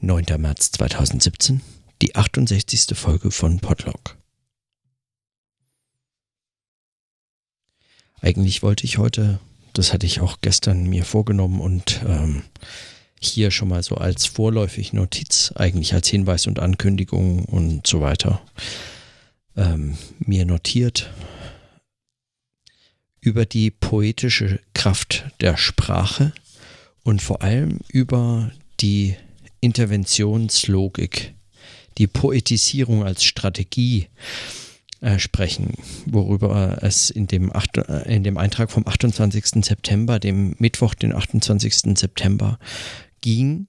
9. März 2017, die 68. Folge von Podlog. Eigentlich wollte ich heute, das hatte ich auch gestern mir vorgenommen und ähm, hier schon mal so als vorläufig Notiz, eigentlich als Hinweis und Ankündigung und so weiter, ähm, mir notiert über die poetische Kraft der Sprache und vor allem über die Interventionslogik, die Poetisierung als Strategie äh, sprechen, worüber es in dem, acht, äh, in dem Eintrag vom 28. September, dem Mittwoch, den 28. September ging,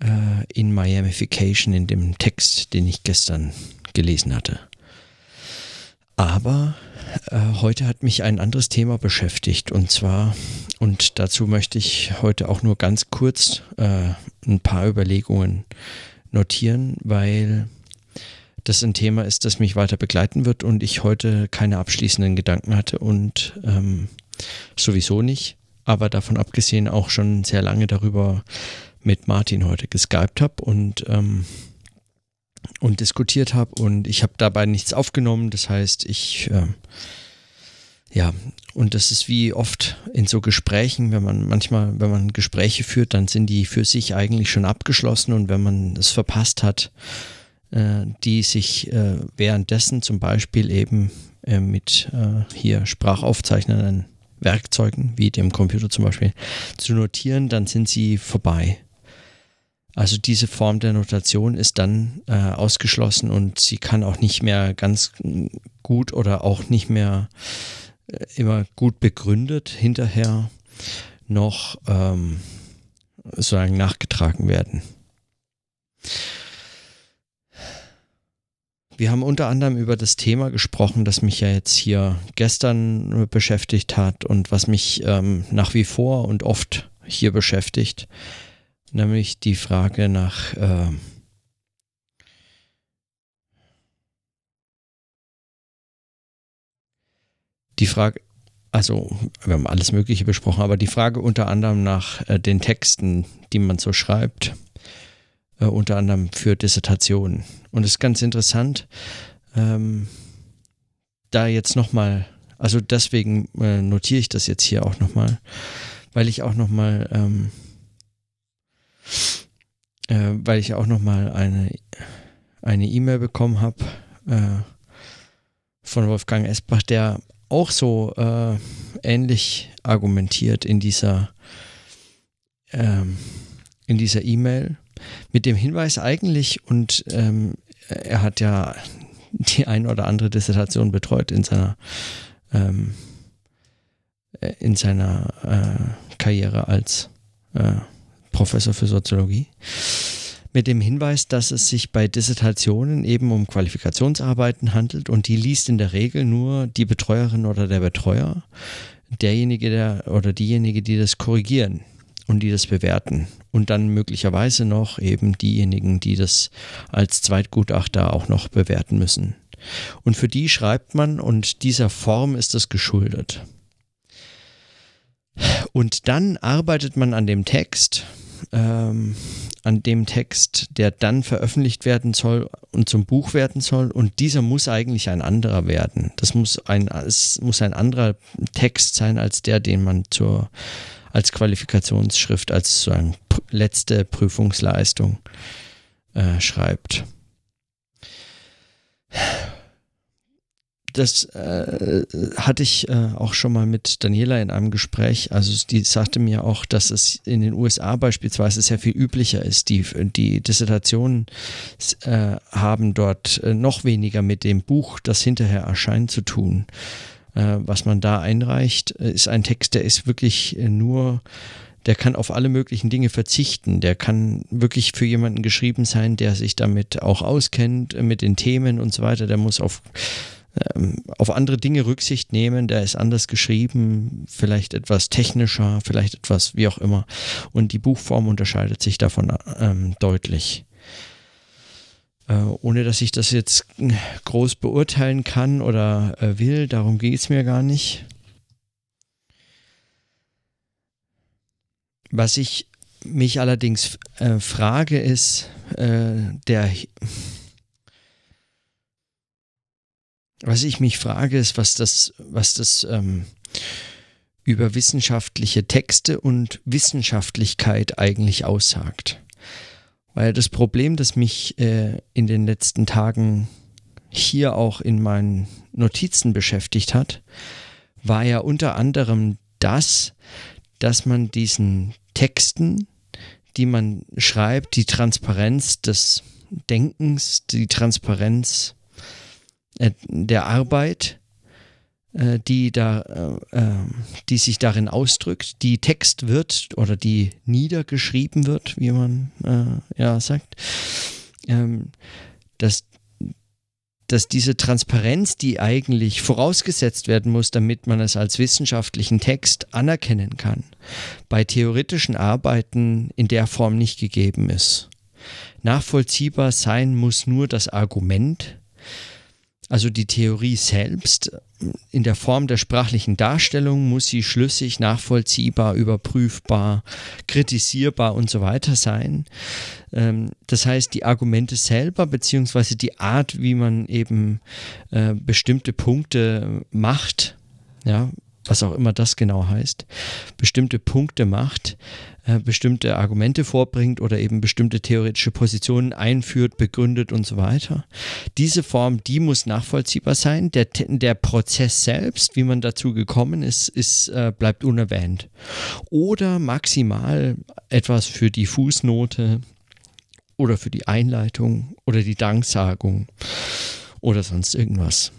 äh, in Miamification, in dem Text, den ich gestern gelesen hatte. Aber äh, heute hat mich ein anderes Thema beschäftigt und zwar, und dazu möchte ich heute auch nur ganz kurz äh, ein paar Überlegungen notieren, weil das ein Thema ist, das mich weiter begleiten wird und ich heute keine abschließenden Gedanken hatte und ähm, sowieso nicht, aber davon abgesehen auch schon sehr lange darüber mit Martin heute geskypt habe und ähm, und diskutiert habe und ich habe dabei nichts aufgenommen. Das heißt, ich äh, ja, und das ist wie oft in so Gesprächen, wenn man manchmal, wenn man Gespräche führt, dann sind die für sich eigentlich schon abgeschlossen und wenn man es verpasst hat, äh, die sich äh, währenddessen zum Beispiel eben äh, mit äh, hier sprachaufzeichnenden Werkzeugen, wie dem Computer zum Beispiel, zu notieren, dann sind sie vorbei. Also diese Form der Notation ist dann äh, ausgeschlossen und sie kann auch nicht mehr ganz gut oder auch nicht mehr äh, immer gut begründet hinterher noch ähm, sozusagen nachgetragen werden. Wir haben unter anderem über das Thema gesprochen, das mich ja jetzt hier gestern beschäftigt hat und was mich ähm, nach wie vor und oft hier beschäftigt, nämlich die Frage nach äh, die Frage, also wir haben alles Mögliche besprochen, aber die Frage unter anderem nach äh, den Texten, die man so schreibt, äh, unter anderem für Dissertationen. Und es ist ganz interessant, ähm, da jetzt nochmal, also deswegen äh, notiere ich das jetzt hier auch nochmal, weil ich auch nochmal ähm, äh, weil ich auch nochmal eine eine E-Mail bekommen habe äh, von Wolfgang Esbach, der auch so äh, ähnlich argumentiert in dieser ähm, in dieser E-Mail. Mit dem Hinweis eigentlich und ähm, er hat ja die ein oder andere Dissertation betreut in seiner ähm, äh, in seiner äh, Karriere als äh, Professor für Soziologie, mit dem Hinweis, dass es sich bei Dissertationen eben um Qualifikationsarbeiten handelt und die liest in der Regel nur die Betreuerin oder der Betreuer, derjenige der oder diejenige, die das korrigieren und die das bewerten und dann möglicherweise noch eben diejenigen, die das als Zweitgutachter auch noch bewerten müssen. Und für die schreibt man und dieser Form ist es geschuldet. Und dann arbeitet man an dem Text, ähm, an dem Text, der dann veröffentlicht werden soll und zum Buch werden soll. Und dieser muss eigentlich ein anderer werden. Das muss ein, es muss ein anderer Text sein als der, den man zur, als Qualifikationsschrift, als sozusagen letzte Prüfungsleistung äh, schreibt das äh, hatte ich äh, auch schon mal mit Daniela in einem Gespräch. Also die sagte mir auch, dass es in den USA beispielsweise sehr viel üblicher ist. Die, die Dissertationen äh, haben dort äh, noch weniger mit dem Buch, das hinterher erscheint, zu tun. Äh, was man da einreicht, ist ein Text, der ist wirklich nur der kann auf alle möglichen Dinge verzichten. Der kann wirklich für jemanden geschrieben sein, der sich damit auch auskennt, äh, mit den Themen und so weiter. Der muss auf auf andere Dinge Rücksicht nehmen, der ist anders geschrieben, vielleicht etwas technischer, vielleicht etwas wie auch immer. Und die Buchform unterscheidet sich davon ähm, deutlich. Äh, ohne dass ich das jetzt groß beurteilen kann oder äh, will, darum geht es mir gar nicht. Was ich mich allerdings äh, frage, ist äh, der. Was ich mich frage, ist, was das, was das ähm, über wissenschaftliche Texte und Wissenschaftlichkeit eigentlich aussagt. Weil das Problem, das mich äh, in den letzten Tagen hier auch in meinen Notizen beschäftigt hat, war ja unter anderem das, dass man diesen Texten, die man schreibt, die Transparenz des Denkens, die Transparenz der Arbeit, äh, die, da, äh, ähm, die sich darin ausdrückt, die Text wird oder die niedergeschrieben wird, wie man äh, ja sagt, ähm, dass dass diese Transparenz, die eigentlich vorausgesetzt werden muss, damit man es als wissenschaftlichen Text anerkennen kann, bei theoretischen Arbeiten in der Form nicht gegeben ist. Nachvollziehbar sein muss nur das Argument, also die Theorie selbst in der Form der sprachlichen Darstellung muss sie schlüssig, nachvollziehbar, überprüfbar, kritisierbar und so weiter sein. Ähm, das heißt, die Argumente selber beziehungsweise die Art, wie man eben äh, bestimmte Punkte macht, ja, was auch immer das genau heißt, bestimmte Punkte macht, äh, bestimmte Argumente vorbringt oder eben bestimmte theoretische Positionen einführt, begründet und so weiter. Diese Form, die muss nachvollziehbar sein. Der, der Prozess selbst, wie man dazu gekommen ist, ist äh, bleibt unerwähnt. Oder maximal etwas für die Fußnote oder für die Einleitung oder die Danksagung oder sonst irgendwas.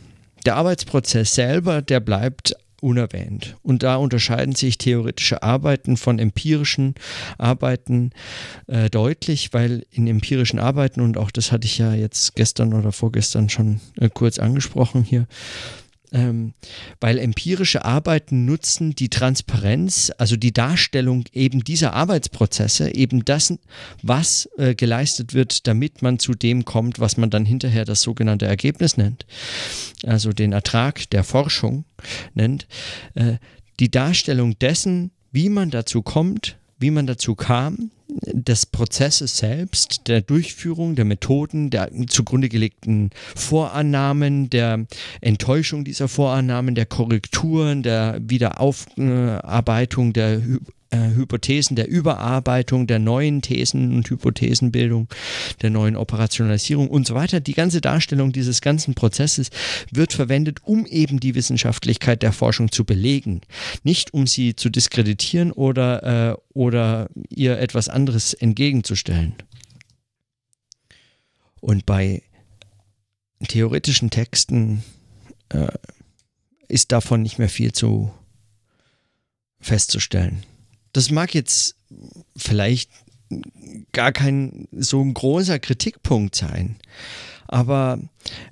Der Arbeitsprozess selber, der bleibt unerwähnt. Und da unterscheiden sich theoretische Arbeiten von empirischen Arbeiten äh, deutlich, weil in empirischen Arbeiten, und auch das hatte ich ja jetzt gestern oder vorgestern schon äh, kurz angesprochen hier, ähm, weil empirische Arbeiten nutzen die Transparenz, also die Darstellung eben dieser Arbeitsprozesse, eben das, was äh, geleistet wird, damit man zu dem kommt, was man dann hinterher das sogenannte Ergebnis nennt, also den Ertrag der Forschung nennt, äh, die Darstellung dessen, wie man dazu kommt, wie man dazu kam, des Prozesses selbst, der Durchführung, der Methoden, der zugrunde gelegten Vorannahmen, der Enttäuschung dieser Vorannahmen, der Korrekturen, der Wiederaufarbeitung, der äh, Hypothesen der Überarbeitung, der neuen Thesen und Hypothesenbildung, der neuen Operationalisierung und so weiter. Die ganze Darstellung dieses ganzen Prozesses wird verwendet, um eben die Wissenschaftlichkeit der Forschung zu belegen, nicht um sie zu diskreditieren oder, äh, oder ihr etwas anderes entgegenzustellen. Und bei theoretischen Texten äh, ist davon nicht mehr viel zu festzustellen. Das mag jetzt vielleicht gar kein so ein großer Kritikpunkt sein, aber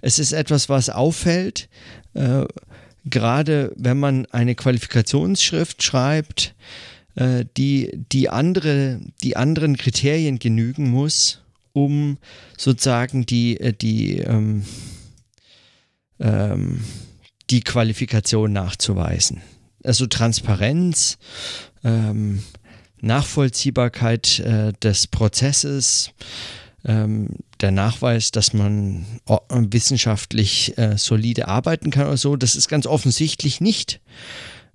es ist etwas, was auffällt, äh, gerade wenn man eine Qualifikationsschrift schreibt, äh, die, die, andere, die anderen Kriterien genügen muss, um sozusagen die, äh, die, ähm, ähm, die Qualifikation nachzuweisen. Also Transparenz, ähm, Nachvollziehbarkeit äh, des Prozesses, ähm, der Nachweis, dass man wissenschaftlich äh, solide arbeiten kann oder so, das ist ganz offensichtlich nicht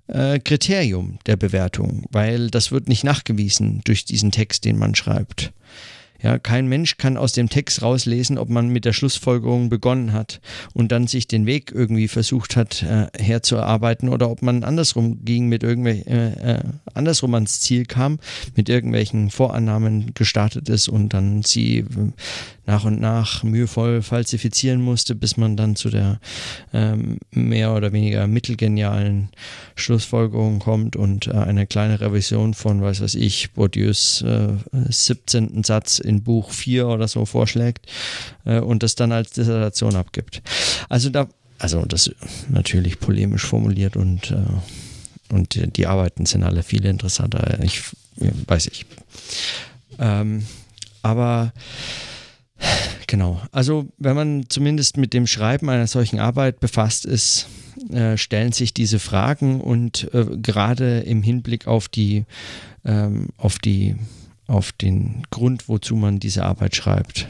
äh, Kriterium der Bewertung, weil das wird nicht nachgewiesen durch diesen Text, den man schreibt. Ja, kein Mensch kann aus dem Text rauslesen, ob man mit der Schlussfolgerung begonnen hat und dann sich den Weg irgendwie versucht hat äh, herzuarbeiten oder ob man andersrum ging mit irgendwelchen äh, äh, andersrum ans Ziel kam, mit irgendwelchen Vorannahmen gestartet ist und dann sie äh, nach und nach mühevoll falsifizieren musste, bis man dann zu der ähm, mehr oder weniger mittelgenialen Schlussfolgerung kommt und äh, eine kleine Revision von, weiß was ich, Bourdieus äh, 17. Satz in Buch 4 oder so vorschlägt äh, und das dann als Dissertation abgibt. Also da, also das natürlich polemisch formuliert und äh, und die Arbeiten sind alle viel interessanter. Ich weiß ich. Ähm, aber Genau. Also wenn man zumindest mit dem Schreiben einer solchen Arbeit befasst ist, äh, stellen sich diese Fragen und äh, gerade im Hinblick auf die, ähm, auf die auf den Grund, wozu man diese Arbeit schreibt.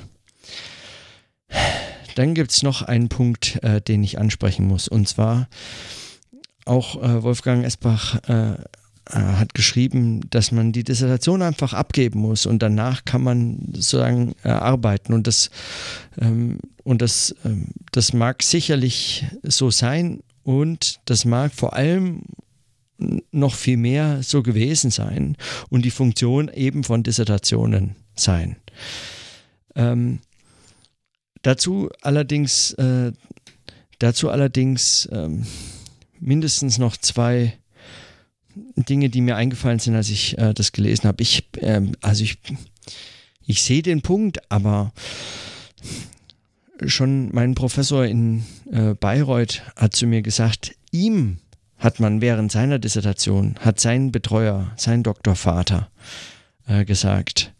Dann gibt es noch einen Punkt, äh, den ich ansprechen muss. Und zwar auch äh, Wolfgang Esbach äh, äh hat geschrieben, dass man die Dissertation einfach abgeben muss und danach kann man sozusagen äh, arbeiten. Und das, ähm, und das, ähm, das mag sicherlich so sein und das mag vor allem noch viel mehr so gewesen sein und die Funktion eben von Dissertationen sein. Ähm, dazu allerdings, äh, dazu allerdings ähm, mindestens noch zwei Dinge, die mir eingefallen sind, als ich äh, das gelesen habe. Ich, äh, also ich, ich sehe den Punkt, aber schon mein Professor in äh, Bayreuth hat zu mir gesagt, ihm hat man während seiner Dissertation, hat sein Betreuer, sein Doktorvater äh, gesagt,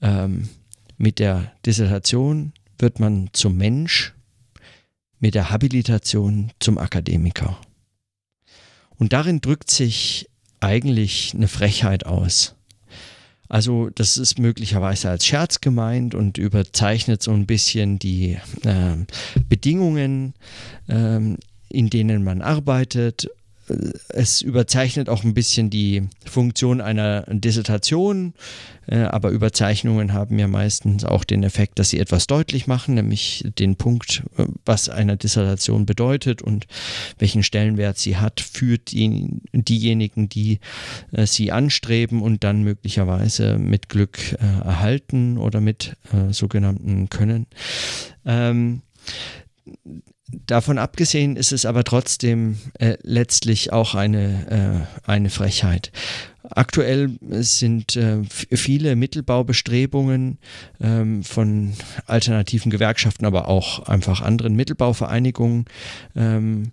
ähm, mit der Dissertation wird man zum Mensch, mit der Habilitation zum Akademiker. Und darin drückt sich eigentlich eine Frechheit aus. Also das ist möglicherweise als Scherz gemeint und überzeichnet so ein bisschen die äh, Bedingungen, äh, in denen man arbeitet es überzeichnet auch ein bisschen die Funktion einer Dissertation, äh, aber Überzeichnungen haben ja meistens auch den Effekt, dass sie etwas deutlich machen, nämlich den Punkt, äh, was eine Dissertation bedeutet und welchen Stellenwert sie hat für die, diejenigen, die äh, sie anstreben und dann möglicherweise mit Glück erhalten oder mit sogenannten Können. Ähm, Davon abgesehen ist es aber trotzdem äh, letztlich auch eine, äh, eine Frechheit. Aktuell sind äh, viele Mittelbaubestrebungen ähm, von alternativen Gewerkschaften, aber auch einfach anderen Mittelbauvereinigungen, ähm,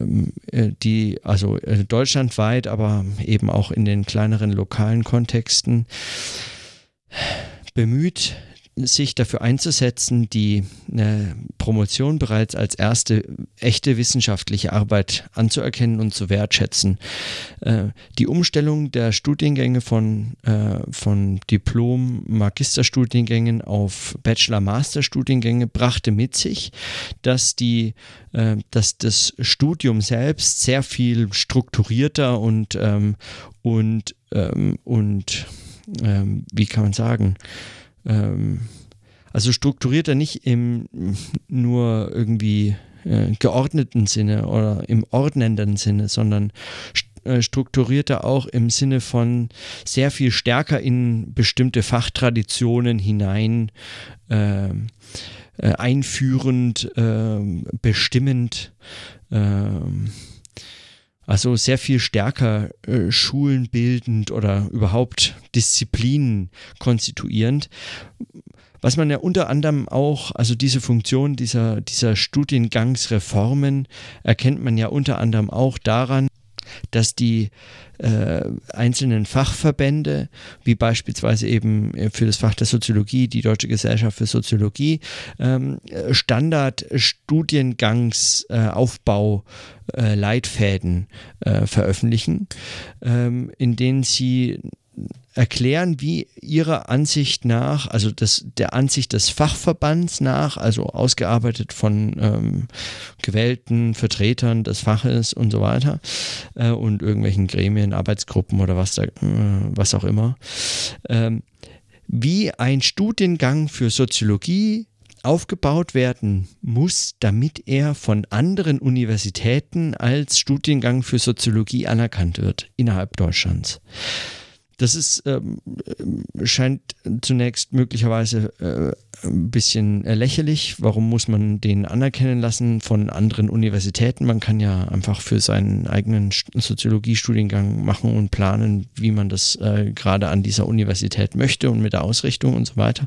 ähm äh, die also äh, deutschlandweit, aber eben auch in den kleineren lokalen Kontexten bemüht, sich dafür einzusetzen, die äh, Promotion bereits als erste echte wissenschaftliche Arbeit anzuerkennen und zu wertschätzen. Äh, die Umstellung der Studiengänge von, äh, von Diplom-Magisterstudiengängen auf Bachelor-Master-Studiengänge brachte mit sich, dass, die, äh, dass das Studium selbst sehr viel strukturierter und, ähm, und, ähm, und ähm, wie kann man sagen, ähm, also strukturiert er nicht im nur irgendwie äh, geordneten Sinne oder im ordnenden Sinne, sondern äh, strukturiert er auch im Sinne von sehr viel stärker in bestimmte Fachtraditionen hinein äh, äh, einführend, ähm, bestimmend. Also sehr viel stärker äh, schulenbildend oder überhaupt Disziplinen konstituierend. Was man ja unter anderem auch, also diese Funktion dieser, dieser Studiengangsreformen erkennt man ja unter anderem auch daran, dass die äh, einzelnen Fachverbände, wie beispielsweise eben für das Fach der Soziologie, die Deutsche Gesellschaft für Soziologie, ähm, Standard-Studiengangsaufbau äh, Leitfäden äh, veröffentlichen, ähm, in denen sie erklären, wie ihrer Ansicht nach, also das, der Ansicht des Fachverbands nach, also ausgearbeitet von ähm, gewählten Vertretern des Faches und so weiter äh, und irgendwelchen Gremien, Arbeitsgruppen oder was, da, äh, was auch immer, ähm, wie ein Studiengang für Soziologie aufgebaut werden muss, damit er von anderen Universitäten als Studiengang für Soziologie anerkannt wird innerhalb Deutschlands. Das ist, ähm, scheint zunächst möglicherweise äh, ein bisschen lächerlich. Warum muss man den anerkennen lassen von anderen Universitäten? Man kann ja einfach für seinen eigenen Soziologiestudiengang machen und planen, wie man das äh, gerade an dieser Universität möchte und mit der Ausrichtung und so weiter.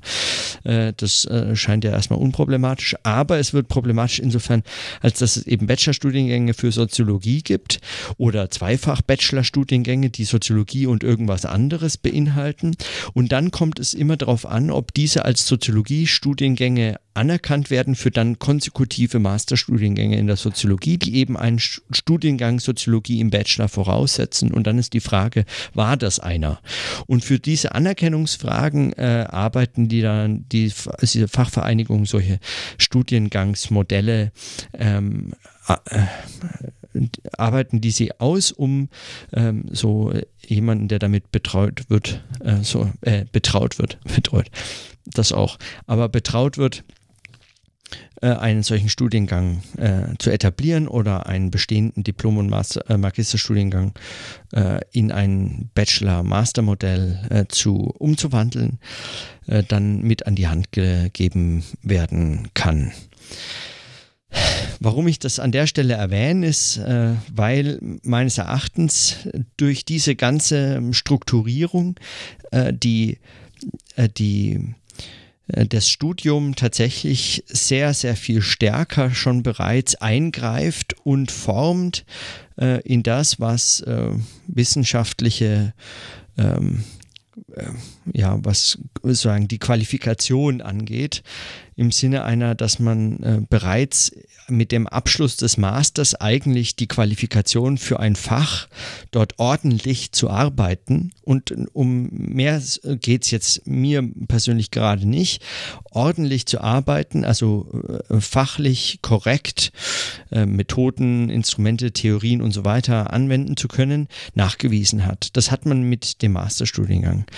Äh, das äh, scheint ja erstmal unproblematisch, aber es wird problematisch insofern, als dass es eben Bachelorstudiengänge für Soziologie gibt oder zweifach Bachelorstudiengänge, die Soziologie und irgendwas anderes beinhalten. Und dann kommt es immer darauf an, ob diese als Soziologie-Studiengänge anerkannt werden für dann konsekutive Masterstudiengänge in der Soziologie, die eben einen Studiengang Soziologie im Bachelor voraussetzen. Und dann ist die Frage, war das einer? Und für diese Anerkennungsfragen äh, arbeiten die dann, die, diese Fachvereinigung solche Studiengangsmodelle ähm, äh, arbeiten die sie aus, um ähm, so jemanden, der damit betreut wird, äh, so äh, betraut wird, betreut, das auch, aber betraut wird, äh, einen solchen Studiengang äh, zu etablieren oder einen bestehenden Diplom- und Master, äh, Magisterstudiengang äh, in ein Bachelor-Master-Modell äh, zu umzuwandeln, äh, dann mit an die Hand gegeben werden kann. Warum ich das an der Stelle erwähne, ist, äh, weil meines Erachtens durch diese ganze Strukturierung äh, die, äh, die äh, das Studium tatsächlich sehr, sehr viel stärker schon bereits eingreift und formt äh, in das, was äh, wissenschaftliche ähm, äh, ja, was sozusagen die Qualifikation angeht, im Sinne einer, dass man äh, bereits mit dem Abschluss des Masters eigentlich die Qualifikation für ein Fach dort ordentlich zu arbeiten und um mehr geht es jetzt mir persönlich gerade nicht, ordentlich zu arbeiten, also äh, fachlich korrekt äh, Methoden, Instrumente, Theorien und so weiter anwenden zu können, nachgewiesen hat. Das hat man mit dem Masterstudiengang.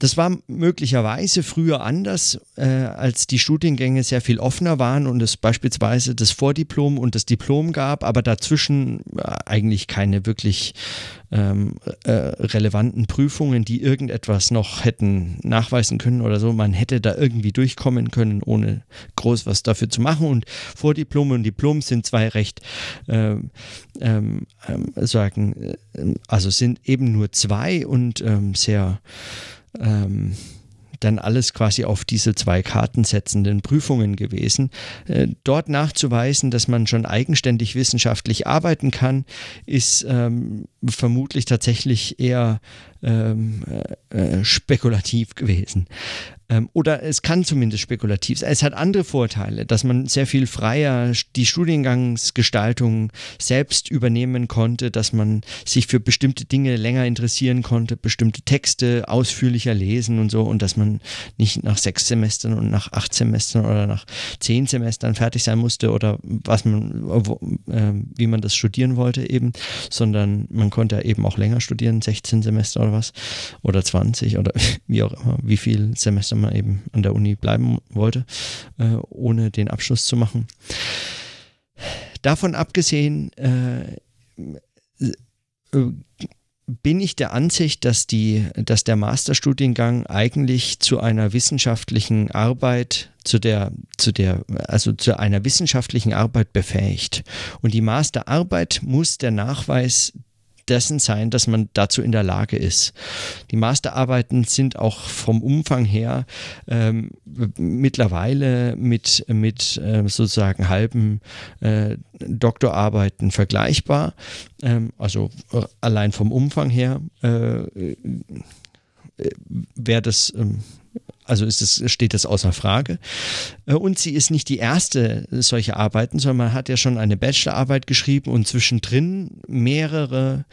Das war möglicherweise früher anders, äh, als die Studiengänge sehr viel offener waren und es beispielsweise das Vordiplom und das Diplom gab, aber dazwischen äh, eigentlich keine wirklich ähm, äh, relevanten Prüfungen, die irgendetwas noch hätten nachweisen können oder so. Man hätte da irgendwie durchkommen können, ohne groß was dafür zu machen. Und Vordiplom und Diplom sind zwei recht, ähm, ähm, sagen, äh, also sind eben nur zwei und ähm, sehr ähm, dann alles quasi auf diese zwei Karten setzenden Prüfungen gewesen. Äh, dort nachzuweisen, dass man schon eigenständig wissenschaftlich arbeiten kann, ist ähm, vermutlich tatsächlich eher ähm, äh, äh spekulativ gewesen. Ähm, oder es kann zumindest spekulativ sein. Es hat andere Vorteile, dass man sehr viel freier die Studiengangsgestaltung selbst übernehmen konnte, dass man sich für bestimmte Dinge länger interessieren konnte, bestimmte Texte ausführlicher lesen und so und dass man nicht nach sechs Semestern und nach acht Semestern oder nach zehn Semestern fertig sein musste oder was man, äh, wie man das studieren wollte eben, sondern man konnte eben auch länger studieren, 16 Semester oder was oder 20 oder wie auch immer, wie viel Semester man eben an der Uni bleiben wollte, äh, ohne den Abschluss zu machen. Davon abgesehen äh, äh, bin ich der Ansicht, dass, die, dass der Masterstudiengang eigentlich zu einer wissenschaftlichen Arbeit, zu der, zu der, also zu einer wissenschaftlichen Arbeit befähigt. Und die Masterarbeit muss der Nachweis dessen sein, dass man dazu in der Lage ist. Die Masterarbeiten sind auch vom Umfang her ähm, mittlerweile mit, mit äh, sozusagen halben äh, Doktorarbeiten vergleichbar. Ähm, also äh, allein vom Umfang her äh, äh wäre das ähm, also ist es, steht das außer Frage. Äh, und sie ist nicht die erste solcher Arbeiten, sondern man hat ja schon eine Bachelorarbeit geschrieben und zwischendrin mehrere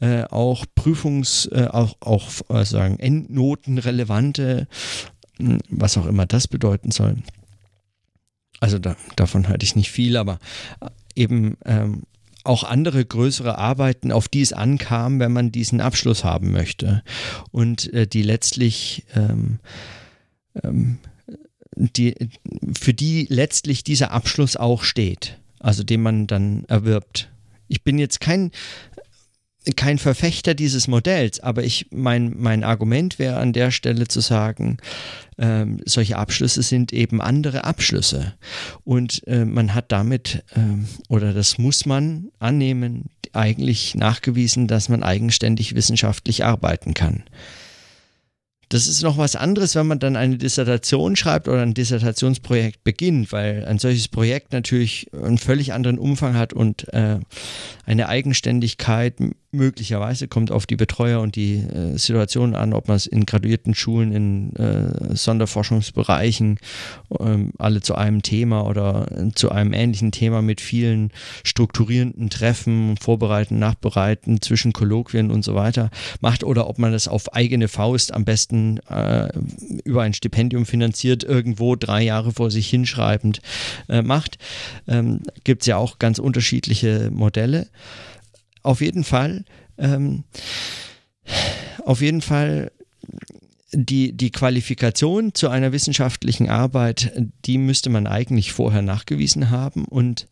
äh, auch Prüfungs-, äh, auch, auch äh, sagen, Endnotenrelevante, hm, was auch immer das bedeuten soll. Also da, davon halte ich nicht viel, aber äh, eben ähm, auch andere größere Arbeiten, auf die es ankam, wenn man diesen Abschluss haben möchte. Und äh, die letztlich ähm, ähm, die, für die letztlich dieser Abschluss auch steht, also den man dann erwirbt. Ich bin jetzt kein, kein Verfechter dieses Modells, aber ich, mein, mein Argument wäre an der Stelle zu sagen, ähm, solche Abschlüsse sind eben andere Abschlüsse. Und äh, man hat damit, ähm, oder das muss man annehmen, eigentlich nachgewiesen, dass man eigenständig wissenschaftlich arbeiten kann. Das ist noch was anderes, wenn man dann eine Dissertation schreibt oder ein Dissertationsprojekt beginnt, weil ein solches Projekt natürlich einen völlig anderen Umfang hat und äh, eine Eigenständigkeit möglicherweise kommt auf die Betreuer und die äh, Situation an, ob man es in graduierten Schulen, in äh, Sonderforschungsbereichen, ähm, alle zu einem Thema oder zu einem ähnlichen Thema mit vielen strukturierenden Treffen, Vorbereiten, Nachbereiten, zwischen Kolloquien und so weiter macht oder ob man das auf eigene Faust am besten äh, über ein Stipendium finanziert, irgendwo drei Jahre vor sich hinschreibend äh, macht. Ähm, Gibt es ja auch ganz unterschiedliche Modelle auf jeden Fall, ähm, auf jeden Fall die, die Qualifikation zu einer wissenschaftlichen Arbeit, die müsste man eigentlich vorher nachgewiesen haben. Und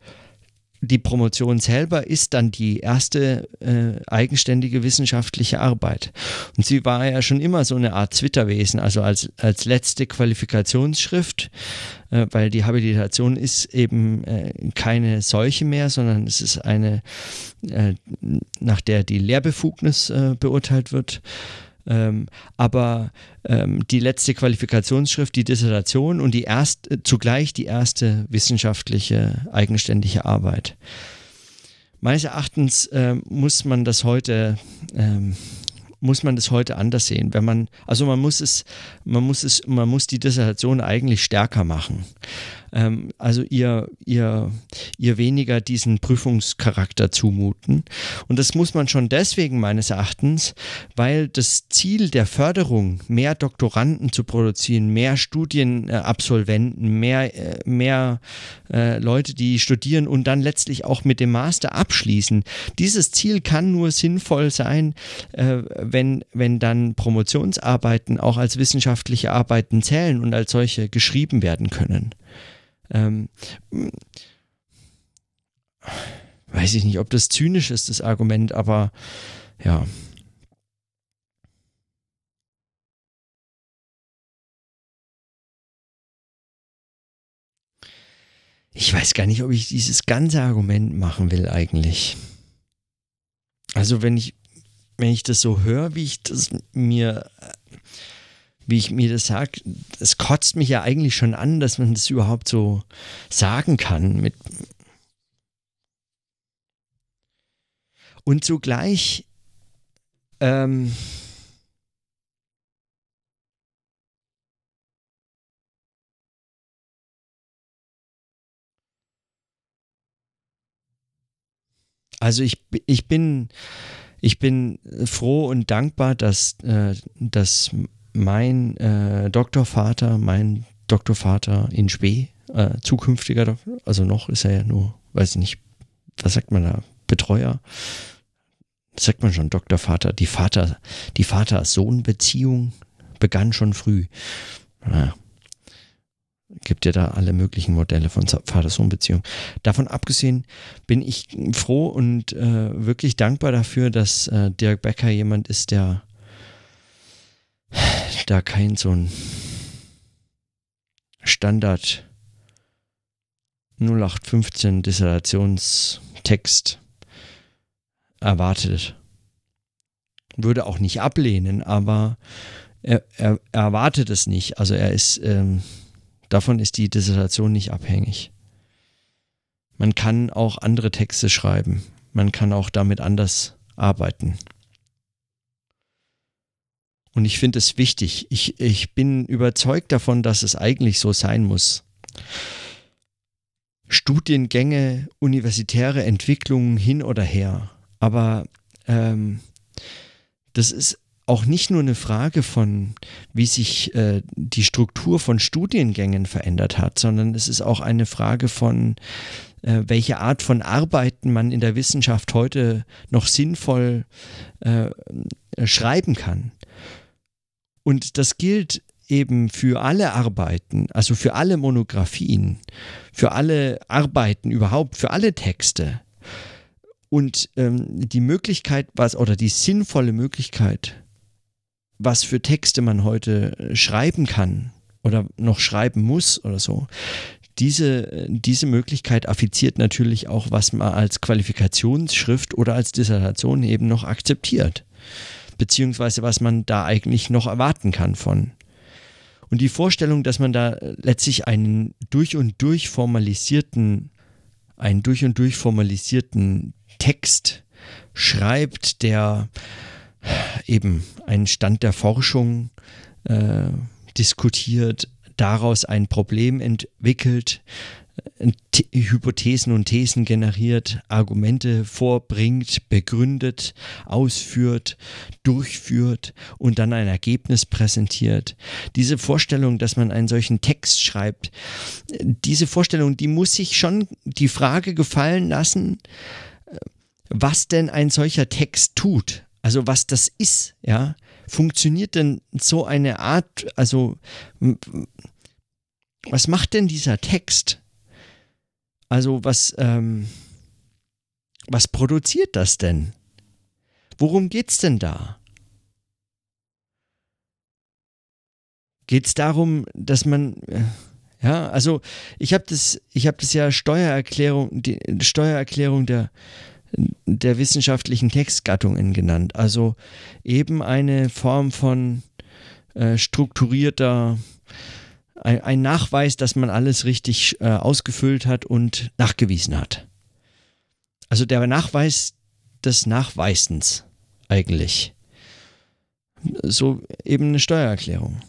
die Promotion selber ist dann die erste äh, eigenständige wissenschaftliche Arbeit. Und sie war ja schon immer so eine Art Zwitterwesen, also als, als letzte Qualifikationsschrift, äh, weil die Habilitation ist eben äh, keine solche mehr, sondern es ist eine, äh, nach der die Lehrbefugnis äh, beurteilt wird. Ähm, aber ähm, die letzte Qualifikationsschrift, die Dissertation und die erst, äh, zugleich die erste wissenschaftliche eigenständige Arbeit. Meines Erachtens äh, muss man das heute ähm, muss man das heute anders sehen. Wenn man, also man muss es, man muss es, man muss die Dissertation eigentlich stärker machen ähm, also ihr, ihr, ihr weniger diesen Prüfungscharakter zumuten. Und das muss man schon deswegen meines Erachtens, weil das Ziel der Förderung, mehr Doktoranden zu produzieren, mehr Studienabsolventen, mehr, äh, mehr äh, Leute, die studieren und dann letztlich auch mit dem Master abschließen, dieses Ziel kann nur sinnvoll sein, äh, wenn, wenn dann Promotionsarbeiten auch als wissenschaftliche Arbeiten zählen und als solche geschrieben werden können. Ähm, weiß ich nicht, ob das zynisch ist, das Argument, aber ja. Ich weiß gar nicht, ob ich dieses ganze Argument machen will eigentlich. Also wenn ich, wenn ich das so höre, wie ich das mir wie ich mir das sage, es kotzt mich ja eigentlich schon an, dass man das überhaupt so sagen kann. Mit Und zugleich ähm, Also ich, ich bin ich bin froh und dankbar, dass, äh, dass mein äh, Doktorvater, mein Doktorvater in Spee, äh, zukünftiger also noch ist er ja nur, weiß ich nicht, was sagt man da, Betreuer, sagt man schon Doktorvater, die Vater, die Vater-Sohn-Beziehung begann schon früh. Naja, gibt ja da alle möglichen Modelle von Vater-Sohn-Beziehung. Davon abgesehen bin ich froh und äh, wirklich dankbar dafür, dass äh, Dirk Becker jemand ist, der da kein so ein Standard 0815 Dissertationstext erwartet. Würde auch nicht ablehnen, aber er, er, er erwartet es nicht. Also er ist, ähm, davon ist die Dissertation nicht abhängig. Man kann auch andere Texte schreiben. Man kann auch damit anders arbeiten. Und ich finde es wichtig. Ich, ich bin überzeugt davon, dass es eigentlich so sein muss. Studiengänge, universitäre Entwicklungen hin oder her. Aber ähm, das ist auch nicht nur eine Frage von, wie sich äh, die Struktur von Studiengängen verändert hat, sondern es ist auch eine Frage von, äh, welche Art von Arbeiten man in der Wissenschaft heute noch sinnvoll äh, schreiben kann. Und das gilt eben für alle Arbeiten, also für alle Monographien, für alle Arbeiten überhaupt, für alle Texte. Und ähm, die Möglichkeit, was oder die sinnvolle Möglichkeit, was für Texte man heute schreiben kann oder noch schreiben muss oder so, diese, diese Möglichkeit affiziert natürlich auch, was man als Qualifikationsschrift oder als Dissertation eben noch akzeptiert beziehungsweise was man da eigentlich noch erwarten kann von. Und die Vorstellung, dass man da letztlich einen durch und durch formalisierten, einen durch und durch formalisierten Text schreibt, der eben einen Stand der Forschung äh, diskutiert, daraus ein Problem entwickelt, Hypothesen und Thesen generiert, Argumente vorbringt, begründet, ausführt, durchführt und dann ein Ergebnis präsentiert. Diese Vorstellung, dass man einen solchen Text schreibt, diese Vorstellung, die muss sich schon die Frage gefallen lassen, was denn ein solcher Text tut. Also was das ist, ja. Funktioniert denn so eine Art, also was macht denn dieser Text? Also was, ähm, was produziert das denn? Worum geht's denn da? Geht es darum, dass man, äh, ja, also ich habe das, ich das ja Steuererklärung, die Steuererklärung der, der wissenschaftlichen Textgattungen genannt. Also eben eine Form von äh, strukturierter ein, ein Nachweis, dass man alles richtig äh, ausgefüllt hat und nachgewiesen hat. Also der Nachweis des Nachweisens eigentlich. So eben eine Steuererklärung.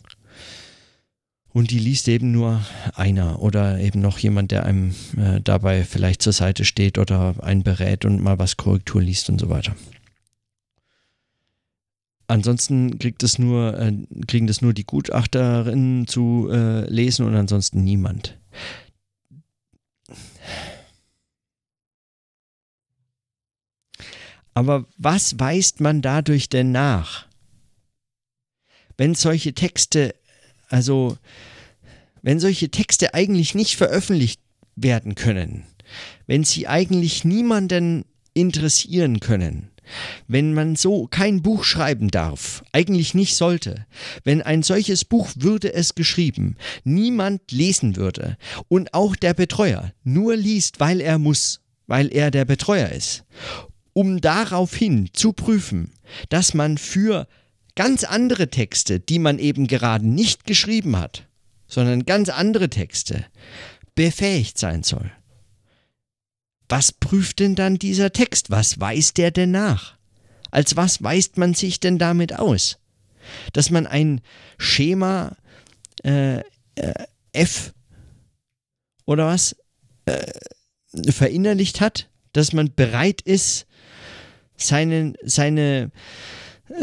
Und die liest eben nur einer oder eben noch jemand, der einem äh, dabei vielleicht zur Seite steht oder einen berät und mal was Korrektur liest und so weiter. Ansonsten kriegt es nur, äh, kriegen das nur die Gutachterinnen zu äh, lesen und ansonsten niemand. Aber was weist man dadurch denn nach? Wenn solche Texte, also wenn solche Texte eigentlich nicht veröffentlicht werden können, wenn sie eigentlich niemanden interessieren können, wenn man so kein Buch schreiben darf, eigentlich nicht sollte, wenn ein solches Buch würde es geschrieben, niemand lesen würde und auch der Betreuer nur liest, weil er muss, weil er der Betreuer ist, um daraufhin zu prüfen, dass man für ganz andere Texte, die man eben gerade nicht geschrieben hat, sondern ganz andere Texte, befähigt sein soll was prüft denn dann dieser Text? Was weist der denn nach? Als was weist man sich denn damit aus? Dass man ein Schema äh, äh, F oder was äh, verinnerlicht hat, dass man bereit ist, seine, seine,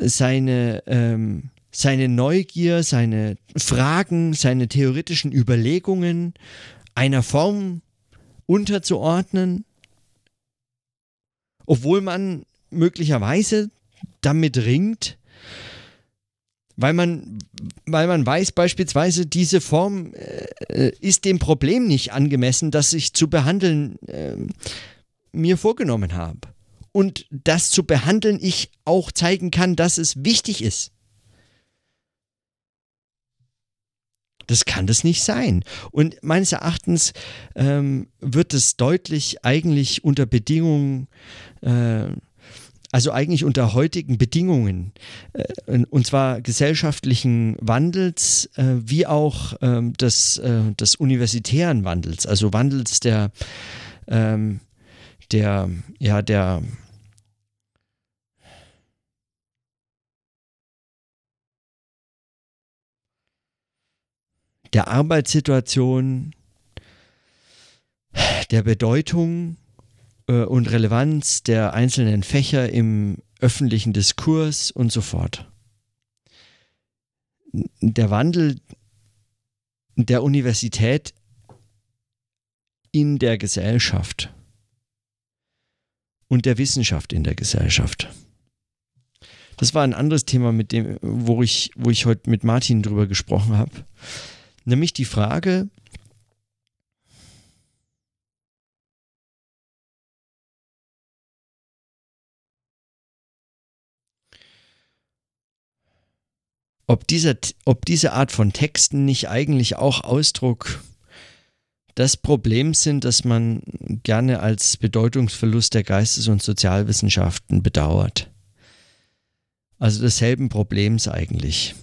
seine, ähm, seine Neugier, seine Fragen, seine theoretischen Überlegungen einer Form unterzuordnen obwohl man möglicherweise damit ringt, weil man, weil man weiß beispielsweise, diese Form äh, ist dem Problem nicht angemessen, das ich zu behandeln äh, mir vorgenommen habe. Und das zu behandeln ich auch zeigen kann, dass es wichtig ist. Das kann das nicht sein. Und meines Erachtens ähm, wird es deutlich eigentlich unter Bedingungen, äh, also eigentlich unter heutigen Bedingungen, äh, und zwar gesellschaftlichen Wandels, äh, wie auch ähm, des, äh, des universitären Wandels, also Wandels der, ähm, der, ja, der der Arbeitssituation, der Bedeutung äh, und Relevanz der einzelnen Fächer im öffentlichen Diskurs und so fort. Der Wandel der Universität in der Gesellschaft und der Wissenschaft in der Gesellschaft. Das war ein anderes Thema, mit dem, wo ich, wo ich heute mit Martin drüber gesprochen habe. Nämlich die Frage, ob diese, ob diese Art von Texten nicht eigentlich auch Ausdruck des Problems sind, das man gerne als Bedeutungsverlust der Geistes- und Sozialwissenschaften bedauert. Also desselben Problems eigentlich.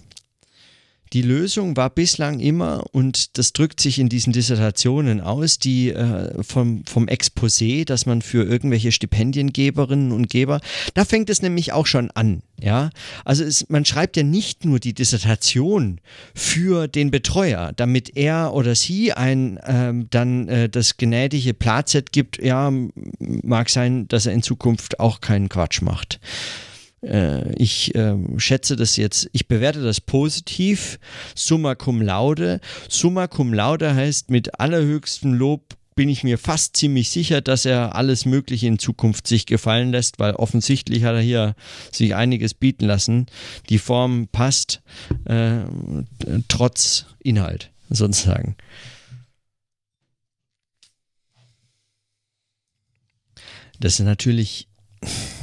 Die Lösung war bislang immer, und das drückt sich in diesen Dissertationen aus, die äh, vom, vom Exposé, dass man für irgendwelche Stipendiengeberinnen und Geber, da fängt es nämlich auch schon an. Ja, also es, man schreibt ja nicht nur die Dissertation für den Betreuer, damit er oder sie ein ähm, dann äh, das gnädige Platzett gibt. Ja, mag sein, dass er in Zukunft auch keinen Quatsch macht. Äh, ich äh, schätze das jetzt, ich bewerte das positiv. Summa cum laude. Summa cum laude heißt mit allerhöchstem Lob bin ich mir fast ziemlich sicher, dass er alles Mögliche in Zukunft sich gefallen lässt, weil offensichtlich hat er hier sich einiges bieten lassen. Die Form passt äh, trotz Inhalt sozusagen. Das ist natürlich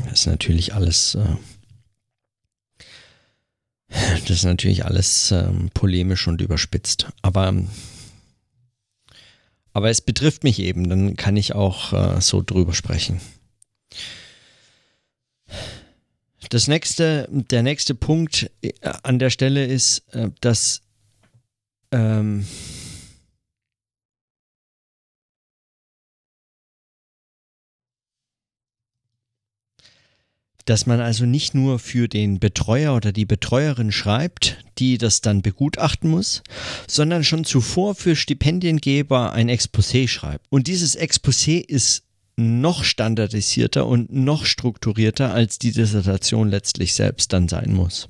das ist natürlich alles. Äh, das ist natürlich alles ähm, polemisch und überspitzt. Aber, aber es betrifft mich eben, dann kann ich auch äh, so drüber sprechen. Das nächste, der nächste Punkt äh, an der Stelle ist, äh, dass ähm, dass man also nicht nur für den Betreuer oder die Betreuerin schreibt, die das dann begutachten muss, sondern schon zuvor für Stipendiengeber ein Exposé schreibt. Und dieses Exposé ist noch standardisierter und noch strukturierter, als die Dissertation letztlich selbst dann sein muss.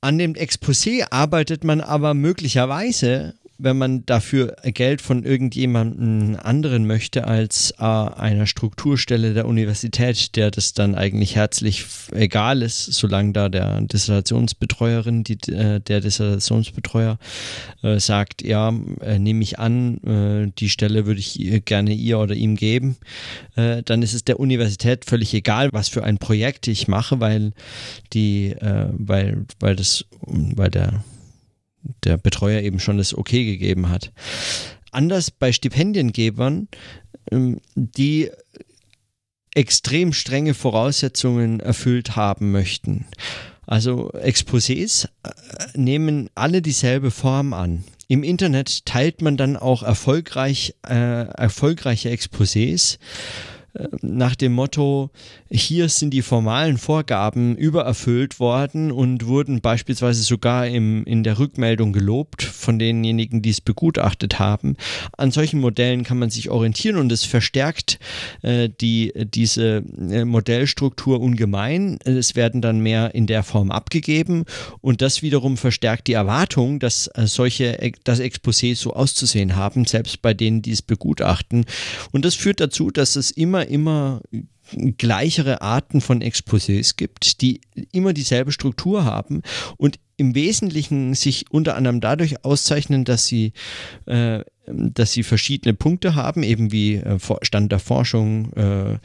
An dem Exposé arbeitet man aber möglicherweise wenn man dafür Geld von irgendjemandem anderen möchte als äh, einer Strukturstelle der Universität, der das dann eigentlich herzlich egal ist, solange da der Dissertationsbetreuerin, die, äh, der Dissertationsbetreuer äh, sagt, ja, äh, nehme ich an, äh, die Stelle würde ich gerne ihr oder ihm geben, äh, dann ist es der Universität völlig egal, was für ein Projekt ich mache, weil die, weil, weil das, weil der der Betreuer eben schon das Okay gegeben hat. Anders bei Stipendiengebern, ähm, die extrem strenge Voraussetzungen erfüllt haben möchten. Also Exposés äh, nehmen alle dieselbe Form an. Im Internet teilt man dann auch erfolgreich, äh, erfolgreiche Exposés nach dem Motto, hier sind die formalen Vorgaben übererfüllt worden und wurden beispielsweise sogar im, in der Rückmeldung gelobt von denjenigen, die es begutachtet haben. An solchen Modellen kann man sich orientieren und es verstärkt äh, die, diese äh, Modellstruktur ungemein. Es werden dann mehr in der Form abgegeben und das wiederum verstärkt die Erwartung, dass äh, solche, das Exposé so auszusehen haben, selbst bei denen, die es begutachten. Und das führt dazu, dass es immer immer gleichere Arten von Exposés gibt, die immer dieselbe Struktur haben und im Wesentlichen sich unter anderem dadurch auszeichnen, dass sie, äh, dass sie verschiedene Punkte haben, eben wie äh, Stand der Forschung, äh,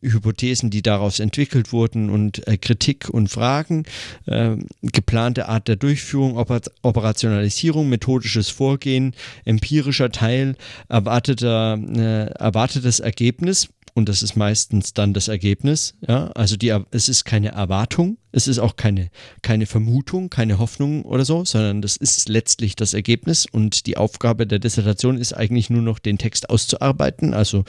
Hypothesen, die daraus entwickelt wurden und äh, Kritik und Fragen, äh, geplante Art der Durchführung, Oper Operationalisierung, methodisches Vorgehen, empirischer Teil, erwarteter, äh, erwartetes Ergebnis und das ist meistens dann das Ergebnis. Ja, also die, es ist keine Erwartung, es ist auch keine, keine Vermutung, keine Hoffnung oder so, sondern das ist letztlich das Ergebnis und die Aufgabe der Dissertation ist eigentlich nur noch den Text auszuarbeiten, also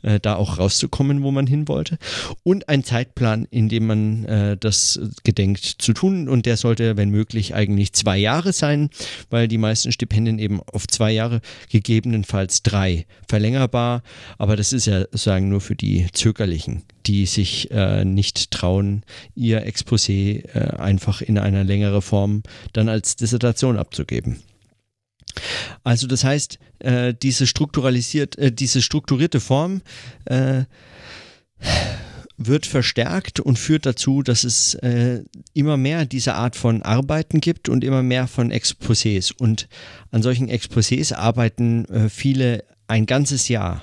äh, da auch rauszukommen, wo man hin wollte. Und ein Zeitplan, in dem man äh, das gedenkt zu tun. Und der sollte, wenn möglich, eigentlich zwei Jahre sein, weil die meisten Stipendien eben auf zwei Jahre, gegebenenfalls drei verlängerbar, aber das ist ja sozusagen nur für die Zögerlichen, die sich äh, nicht trauen, ihr Exposé äh, einfach in einer längeren Form dann als Dissertation abzugeben. Also das heißt, äh, diese, strukturalisiert, äh, diese strukturierte Form äh, wird verstärkt und führt dazu, dass es äh, immer mehr diese Art von Arbeiten gibt und immer mehr von Exposés. Und an solchen Exposés arbeiten äh, viele ein ganzes Jahr.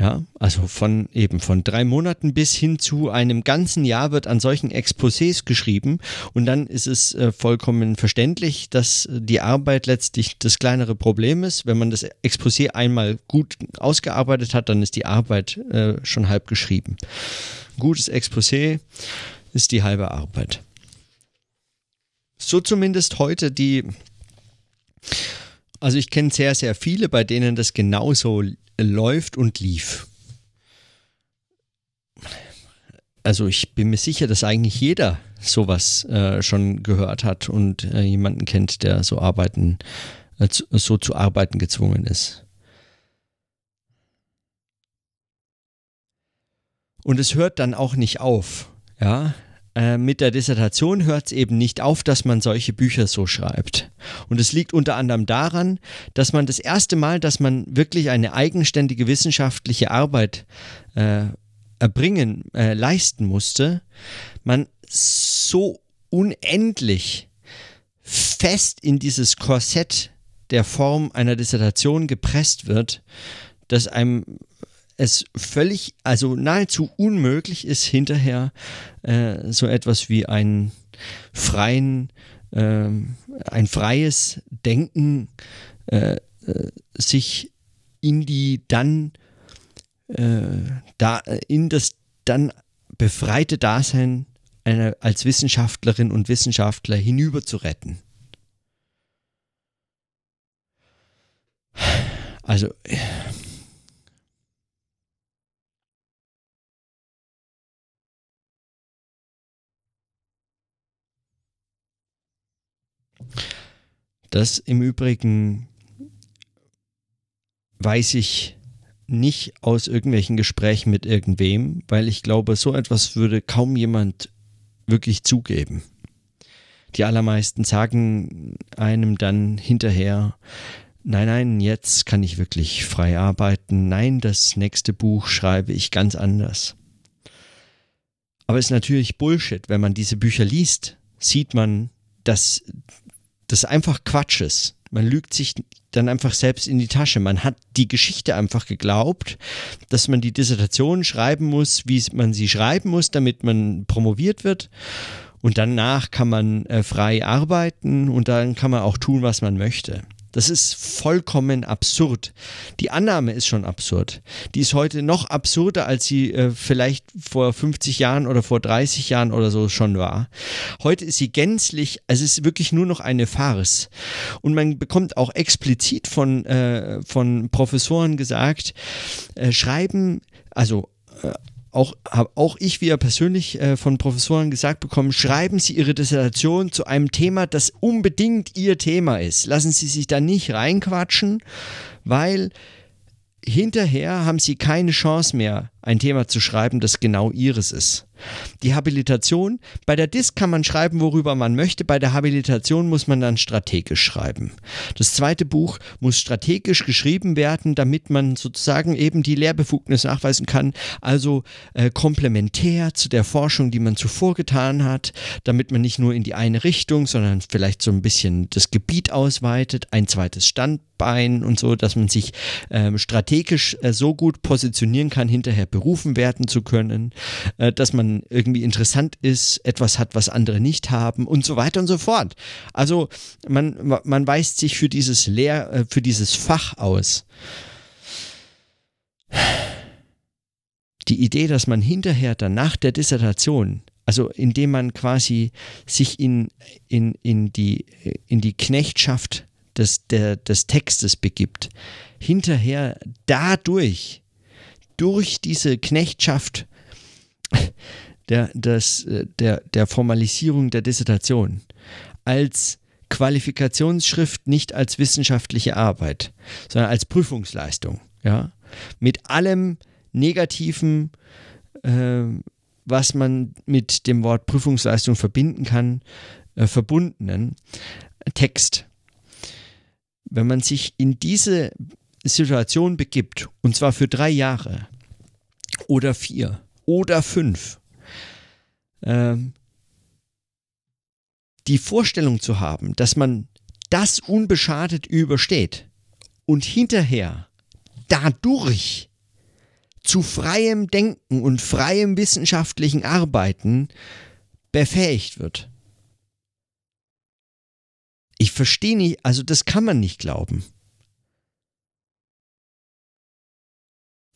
Ja, also von eben von drei Monaten bis hin zu einem ganzen Jahr wird an solchen Exposés geschrieben und dann ist es äh, vollkommen verständlich, dass die Arbeit letztlich das kleinere Problem ist. Wenn man das Exposé einmal gut ausgearbeitet hat, dann ist die Arbeit äh, schon halb geschrieben. Gutes Exposé ist die halbe Arbeit. So zumindest heute die. Also ich kenne sehr, sehr viele, bei denen das genauso läuft und lief. Also ich bin mir sicher, dass eigentlich jeder sowas äh, schon gehört hat und äh, jemanden kennt, der so arbeiten, äh, so zu arbeiten gezwungen ist. Und es hört dann auch nicht auf. Ja, äh, mit der Dissertation hört es eben nicht auf, dass man solche Bücher so schreibt. Und es liegt unter anderem daran, dass man das erste Mal, dass man wirklich eine eigenständige wissenschaftliche Arbeit äh, erbringen, äh, leisten musste, man so unendlich fest in dieses Korsett der Form einer Dissertation gepresst wird, dass einem es völlig, also nahezu unmöglich ist, hinterher äh, so etwas wie einen freien, äh, ein freies Denken äh, äh, sich in die dann äh, da in das dann befreite Dasein einer, als Wissenschaftlerin und Wissenschaftler hinüber zu retten. Also Das im Übrigen weiß ich nicht aus irgendwelchen Gesprächen mit irgendwem, weil ich glaube, so etwas würde kaum jemand wirklich zugeben. Die allermeisten sagen einem dann hinterher, nein, nein, jetzt kann ich wirklich frei arbeiten, nein, das nächste Buch schreibe ich ganz anders. Aber es ist natürlich Bullshit, wenn man diese Bücher liest, sieht man, dass das einfach Quatsch ist. Man lügt sich dann einfach selbst in die Tasche. Man hat die Geschichte einfach geglaubt, dass man die Dissertation schreiben muss, wie man sie schreiben muss, damit man promoviert wird. Und danach kann man äh, frei arbeiten und dann kann man auch tun, was man möchte. Das ist vollkommen absurd. Die Annahme ist schon absurd. Die ist heute noch absurder, als sie äh, vielleicht vor 50 Jahren oder vor 30 Jahren oder so schon war. Heute ist sie gänzlich, also es ist wirklich nur noch eine Farce. Und man bekommt auch explizit von, äh, von Professoren gesagt, äh, schreiben, also äh, auch, habe auch ich wieder persönlich äh, von Professoren gesagt bekommen, schreiben Sie Ihre Dissertation zu einem Thema, das unbedingt Ihr Thema ist. Lassen Sie sich da nicht reinquatschen, weil hinterher haben Sie keine Chance mehr, ein Thema zu schreiben, das genau Ihres ist. Die Habilitation, bei der DIS kann man schreiben, worüber man möchte, bei der Habilitation muss man dann strategisch schreiben. Das zweite Buch muss strategisch geschrieben werden, damit man sozusagen eben die Lehrbefugnis nachweisen kann, also äh, komplementär zu der Forschung, die man zuvor getan hat, damit man nicht nur in die eine Richtung, sondern vielleicht so ein bisschen das Gebiet ausweitet, ein zweites Standbein und so, dass man sich ähm, strategisch äh, so gut positionieren kann, hinterher berufen werden zu können, äh, dass man irgendwie interessant ist, etwas hat, was andere nicht haben und so weiter und so fort. Also man, man weist sich für dieses Lehr, äh, für dieses Fach aus. Die Idee, dass man hinterher dann nach der Dissertation also indem man quasi sich in, in, in, die, in die Knechtschaft des, der, des Textes begibt, hinterher dadurch, durch diese Knechtschaft der, des, der, der Formalisierung der Dissertation als Qualifikationsschrift, nicht als wissenschaftliche Arbeit, sondern als Prüfungsleistung. Ja? Mit allem Negativen, äh, was man mit dem Wort Prüfungsleistung verbinden kann, äh, verbundenen Text. Wenn man sich in diese Situation begibt, und zwar für drei Jahre oder vier oder fünf, ähm, die Vorstellung zu haben, dass man das unbeschadet übersteht und hinterher dadurch zu freiem Denken und freiem wissenschaftlichen Arbeiten befähigt wird. Ich verstehe nicht, also das kann man nicht glauben.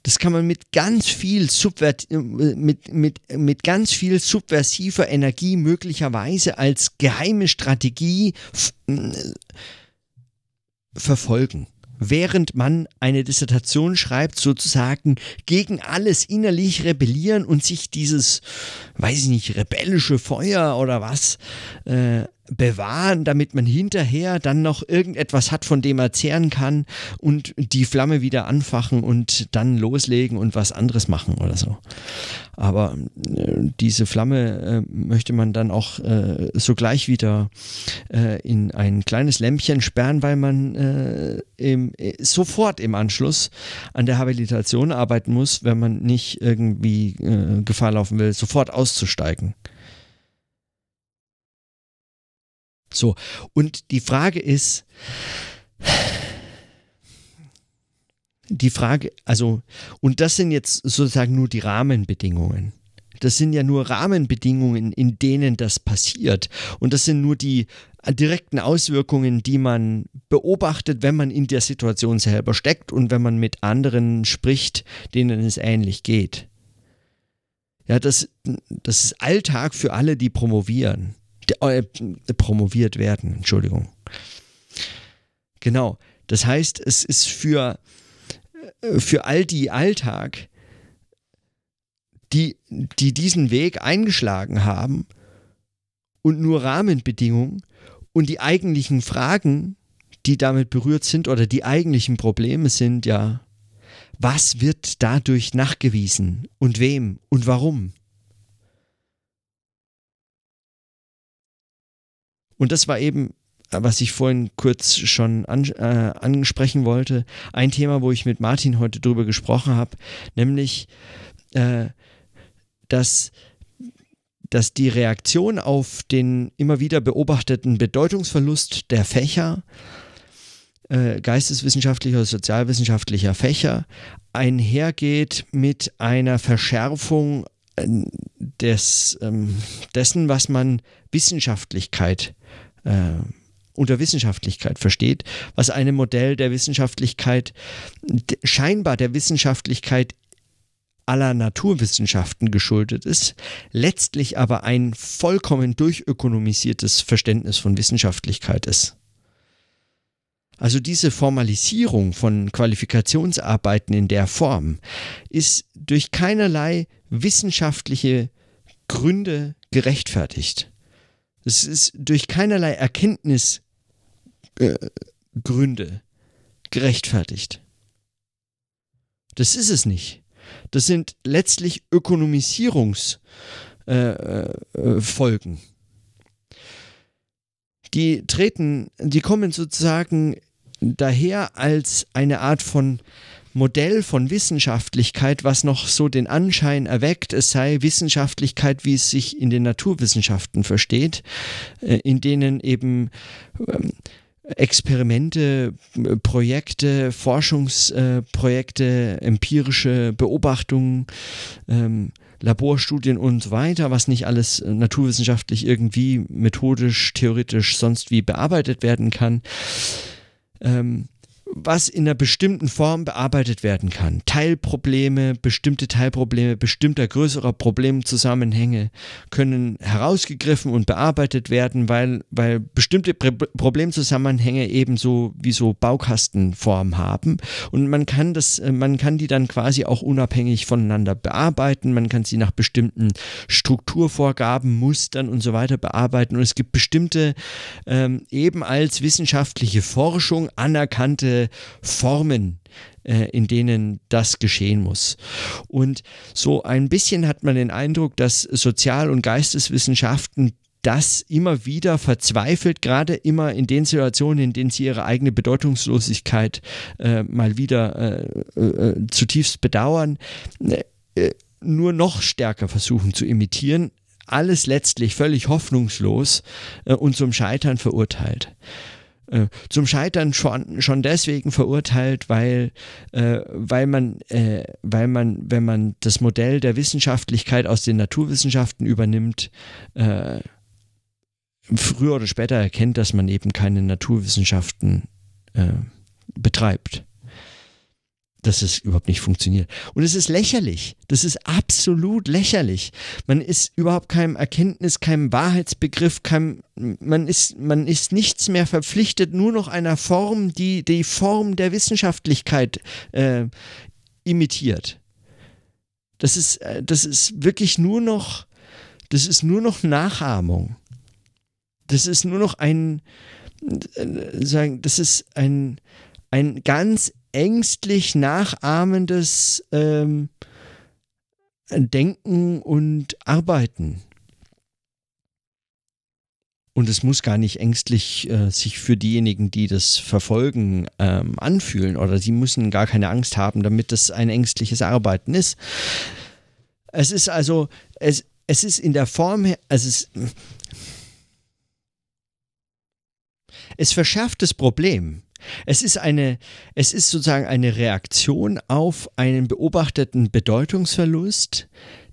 Das kann man mit ganz viel Subvert mit, mit, mit ganz viel subversiver Energie möglicherweise als geheime Strategie verfolgen. Während man eine Dissertation schreibt, sozusagen gegen alles innerlich rebellieren und sich dieses, weiß ich nicht, rebellische Feuer oder was äh, bewahren, damit man hinterher dann noch irgendetwas hat, von dem er zehren kann und die Flamme wieder anfachen und dann loslegen und was anderes machen oder so. Aber äh, diese Flamme äh, möchte man dann auch äh, sogleich wieder äh, in ein kleines Lämpchen sperren, weil man äh, im, äh, sofort im Anschluss an der Habilitation arbeiten muss, wenn man nicht irgendwie Gefahr laufen will, sofort auszusteigen. So, und die Frage ist, die Frage, also, und das sind jetzt sozusagen nur die Rahmenbedingungen. Das sind ja nur Rahmenbedingungen, in denen das passiert. Und das sind nur die direkten Auswirkungen, die man beobachtet, wenn man in der Situation selber steckt und wenn man mit anderen spricht, denen es ähnlich geht. Ja, das, das ist Alltag für alle, die promovieren. Äh, promoviert werden, Entschuldigung. Genau. Das heißt, es ist für, äh, für all die Alltag, die, die diesen Weg eingeschlagen haben und nur Rahmenbedingungen und die eigentlichen Fragen, die damit berührt sind oder die eigentlichen Probleme sind ja, was wird dadurch nachgewiesen und wem und warum? Und das war eben, was ich vorhin kurz schon an, äh, ansprechen wollte, ein Thema, wo ich mit Martin heute drüber gesprochen habe, nämlich, äh, dass dass die Reaktion auf den immer wieder beobachteten Bedeutungsverlust der Fächer, äh, geisteswissenschaftlicher oder sozialwissenschaftlicher Fächer, einhergeht mit einer Verschärfung äh, des, ähm, dessen, was man Wissenschaftlichkeit äh, unter Wissenschaftlichkeit versteht, was einem Modell der Wissenschaftlichkeit, scheinbar der Wissenschaftlichkeit aller Naturwissenschaften geschuldet ist, letztlich aber ein vollkommen durchökonomisiertes Verständnis von Wissenschaftlichkeit ist. Also diese Formalisierung von Qualifikationsarbeiten in der Form ist durch keinerlei wissenschaftliche Gründe gerechtfertigt. Es ist durch keinerlei Erkenntnisgründe äh, gerechtfertigt. Das ist es nicht. Das sind letztlich Ökonomisierungsfolgen. Äh, äh, die treten, die kommen sozusagen daher als eine Art von Modell von Wissenschaftlichkeit, was noch so den Anschein erweckt, es sei Wissenschaftlichkeit, wie es sich in den Naturwissenschaften versteht, äh, in denen eben ähm, Experimente, Projekte, Forschungsprojekte, empirische Beobachtungen, ähm, Laborstudien und so weiter, was nicht alles naturwissenschaftlich irgendwie methodisch, theoretisch sonst wie bearbeitet werden kann. Ähm, was in einer bestimmten Form bearbeitet werden kann. Teilprobleme, bestimmte Teilprobleme, bestimmter größerer Problemzusammenhänge können herausgegriffen und bearbeitet werden, weil, weil bestimmte Problemzusammenhänge ebenso wie so Baukastenform haben. Und man kann das, man kann die dann quasi auch unabhängig voneinander bearbeiten. Man kann sie nach bestimmten Strukturvorgaben, Mustern und so weiter bearbeiten. Und es gibt bestimmte ähm, eben als wissenschaftliche Forschung anerkannte Formen, äh, in denen das geschehen muss. Und so ein bisschen hat man den Eindruck, dass Sozial- und Geisteswissenschaften das immer wieder verzweifelt, gerade immer in den Situationen, in denen sie ihre eigene Bedeutungslosigkeit äh, mal wieder äh, äh, zutiefst bedauern, äh, nur noch stärker versuchen zu imitieren, alles letztlich völlig hoffnungslos äh, und zum Scheitern verurteilt. Äh, zum Scheitern schon, schon deswegen verurteilt, weil, äh, weil, man, äh, weil man, wenn man das Modell der Wissenschaftlichkeit aus den Naturwissenschaften übernimmt, äh, früher oder später erkennt, dass man eben keine Naturwissenschaften äh, betreibt. Dass es überhaupt nicht funktioniert. Und es ist lächerlich. Das ist absolut lächerlich. Man ist überhaupt keinem Erkenntnis, keinem Wahrheitsbegriff, keinem, man ist, man ist nichts mehr verpflichtet, nur noch einer Form, die die Form der Wissenschaftlichkeit äh, imitiert. Das ist, äh, das ist wirklich nur noch, das ist nur noch Nachahmung. Das ist nur noch ein, äh, sagen, das ist ein, ein ganz ängstlich nachahmendes ähm, Denken und Arbeiten. Und es muss gar nicht ängstlich äh, sich für diejenigen, die das verfolgen, ähm, anfühlen oder sie müssen gar keine Angst haben, damit das ein ängstliches Arbeiten ist. Es ist also, es, es ist in der Form, es ist, es verschärft das Problem. Es ist eine, es ist sozusagen eine Reaktion auf einen beobachteten Bedeutungsverlust,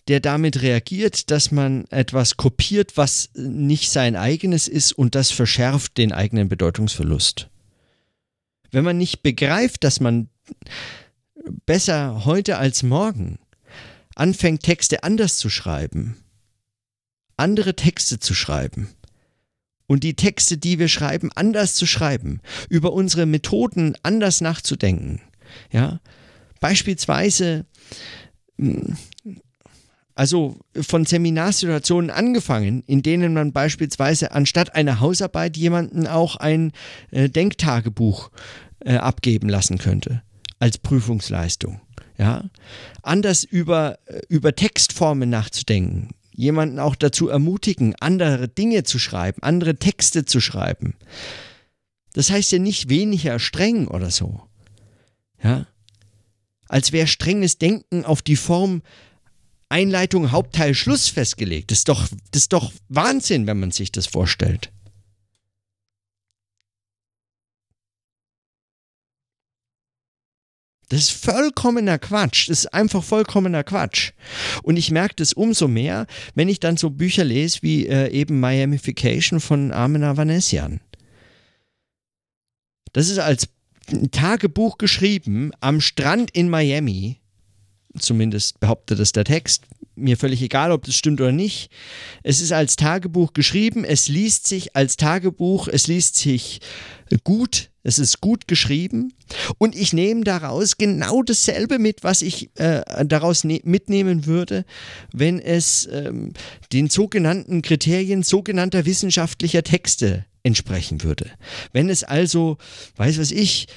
der damit reagiert, dass man etwas kopiert, was nicht sein eigenes ist und das verschärft den eigenen Bedeutungsverlust. Wenn man nicht begreift, dass man besser heute als morgen anfängt, Texte anders zu schreiben, andere Texte zu schreiben, und die Texte, die wir schreiben, anders zu schreiben, über unsere Methoden anders nachzudenken. Ja, beispielsweise, hm, also von Seminarsituationen angefangen, in denen man beispielsweise anstatt einer Hausarbeit jemanden auch ein äh, Denktagebuch äh, abgeben lassen könnte als Prüfungsleistung. Ja, anders über, äh, über Textformen nachzudenken, jemanden auch dazu ermutigen, andere Dinge zu schreiben, andere Texte zu schreiben. Das heißt ja nicht weniger streng oder so. Ja? Als wäre strenges Denken auf die Form Einleitung, Hauptteil, Schluss festgelegt. Das ist doch, das ist doch Wahnsinn, wenn man sich das vorstellt. Das ist vollkommener Quatsch. Das ist einfach vollkommener Quatsch. Und ich merke das umso mehr, wenn ich dann so Bücher lese wie äh, eben Miamification von Amena Vanessian. Das ist als Tagebuch geschrieben am Strand in Miami. Zumindest behauptet es der Text. Mir völlig egal, ob das stimmt oder nicht. Es ist als Tagebuch geschrieben. Es liest sich als Tagebuch. Es liest sich gut es ist gut geschrieben und ich nehme daraus genau dasselbe mit, was ich äh, daraus ne mitnehmen würde, wenn es ähm, den sogenannten Kriterien sogenannter wissenschaftlicher Texte entsprechen würde. Wenn es also, weiß was ich,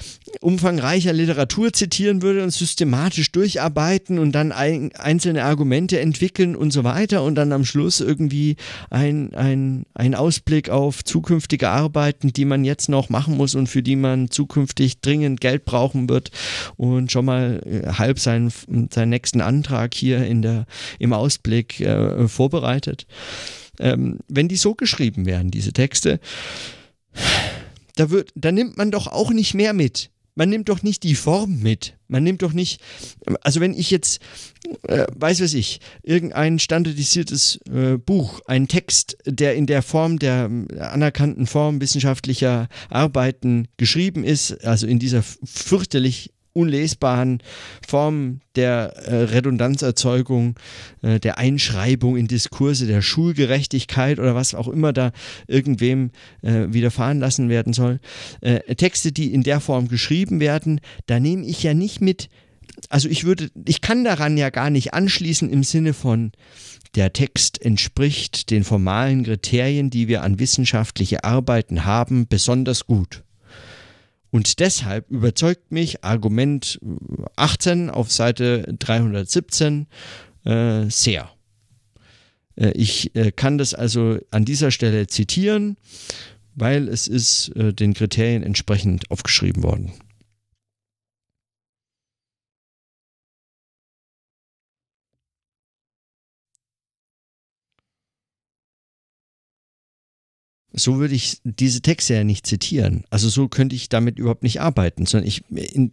umfangreicher Literatur zitieren würde und systematisch durcharbeiten und dann ein, einzelne Argumente entwickeln und so weiter und dann am Schluss irgendwie ein, ein, ein Ausblick auf zukünftige Arbeiten, die man jetzt noch machen muss und für die man zukünftig dringend Geld brauchen wird und schon mal äh, halb seinen, seinen nächsten Antrag hier in der, im Ausblick äh, vorbereitet ähm, wenn die so geschrieben werden, diese Texte, da, wird, da nimmt man doch auch nicht mehr mit. Man nimmt doch nicht die Form mit. Man nimmt doch nicht, also wenn ich jetzt, äh, weiß was ich, irgendein standardisiertes äh, Buch, ein Text, der in der Form der anerkannten Form wissenschaftlicher Arbeiten geschrieben ist, also in dieser fürchterlich unlesbaren Form der äh, Redundanzerzeugung, äh, der Einschreibung in Diskurse, der Schulgerechtigkeit oder was auch immer da irgendwem äh, widerfahren lassen werden soll. Äh, Texte, die in der Form geschrieben werden, da nehme ich ja nicht mit, also ich würde, ich kann daran ja gar nicht anschließen im Sinne von, der Text entspricht den formalen Kriterien, die wir an wissenschaftliche Arbeiten haben, besonders gut. Und deshalb überzeugt mich Argument 18 auf Seite 317 äh, sehr. Äh, ich äh, kann das also an dieser Stelle zitieren, weil es ist äh, den Kriterien entsprechend aufgeschrieben worden. So würde ich diese Texte ja nicht zitieren. Also so könnte ich damit überhaupt nicht arbeiten, sondern ich, in,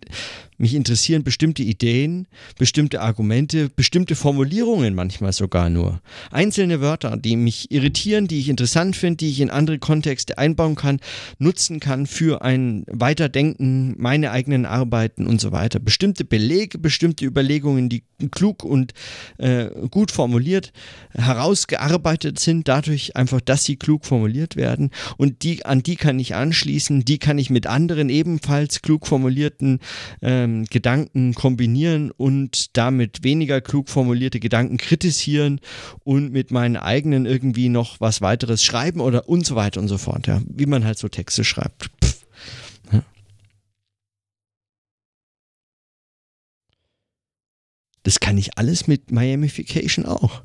mich interessieren bestimmte Ideen, bestimmte Argumente, bestimmte Formulierungen manchmal sogar nur. Einzelne Wörter, die mich irritieren, die ich interessant finde, die ich in andere Kontexte einbauen kann, nutzen kann für ein Weiterdenken, meine eigenen Arbeiten und so weiter. Bestimmte Belege, bestimmte Überlegungen, die klug und äh, gut formuliert herausgearbeitet sind, dadurch einfach, dass sie klug formuliert werden werden und die, an die kann ich anschließen, die kann ich mit anderen ebenfalls klug formulierten ähm, Gedanken kombinieren und damit weniger klug formulierte Gedanken kritisieren und mit meinen eigenen irgendwie noch was weiteres schreiben oder und so weiter und so fort, ja, wie man halt so Texte schreibt. Das kann ich alles mit Miamification auch.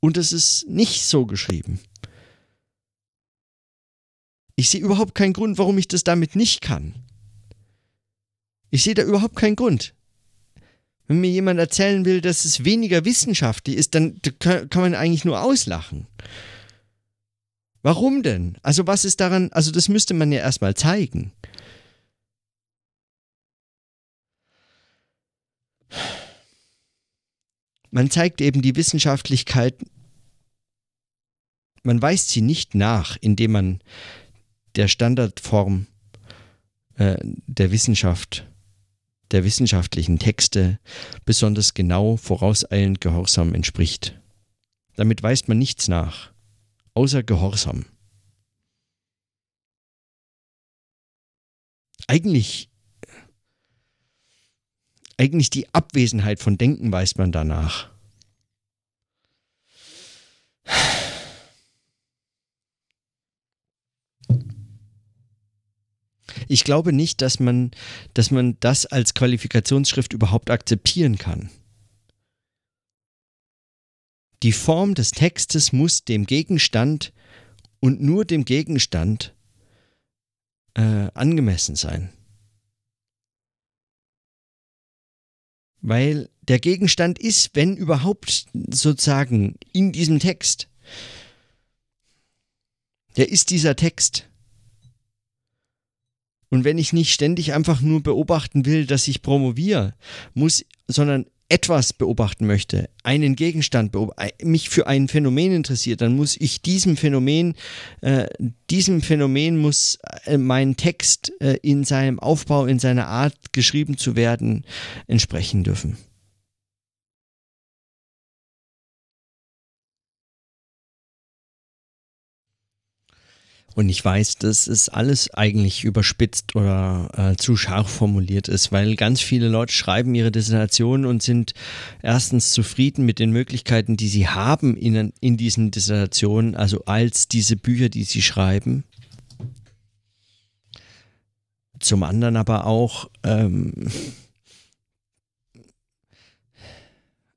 Und es ist nicht so geschrieben. Ich sehe überhaupt keinen Grund, warum ich das damit nicht kann. Ich sehe da überhaupt keinen Grund. Wenn mir jemand erzählen will, dass es weniger wissenschaftlich ist, dann kann man eigentlich nur auslachen. Warum denn? Also was ist daran, also das müsste man ja erstmal zeigen. Man zeigt eben die Wissenschaftlichkeit, man weist sie nicht nach, indem man der Standardform äh, der Wissenschaft, der wissenschaftlichen Texte besonders genau vorauseilend Gehorsam entspricht. Damit weist man nichts nach, außer Gehorsam. Eigentlich, eigentlich die Abwesenheit von Denken weist man danach. Ich glaube nicht, dass man, dass man das als Qualifikationsschrift überhaupt akzeptieren kann. Die Form des Textes muss dem Gegenstand und nur dem Gegenstand äh, angemessen sein. Weil der Gegenstand ist, wenn überhaupt sozusagen in diesem Text, der ist dieser Text. Und wenn ich nicht ständig einfach nur beobachten will, dass ich promoviere, muss, sondern etwas beobachten möchte, einen Gegenstand, mich für ein Phänomen interessiert, dann muss ich diesem Phänomen, äh, diesem Phänomen muss äh, mein Text äh, in seinem Aufbau, in seiner Art geschrieben zu werden, entsprechen dürfen. Und ich weiß, dass es alles eigentlich überspitzt oder äh, zu scharf formuliert ist, weil ganz viele Leute schreiben ihre Dissertationen und sind erstens zufrieden mit den Möglichkeiten, die sie haben in, in diesen Dissertationen, also als diese Bücher, die sie schreiben. Zum anderen aber auch ähm,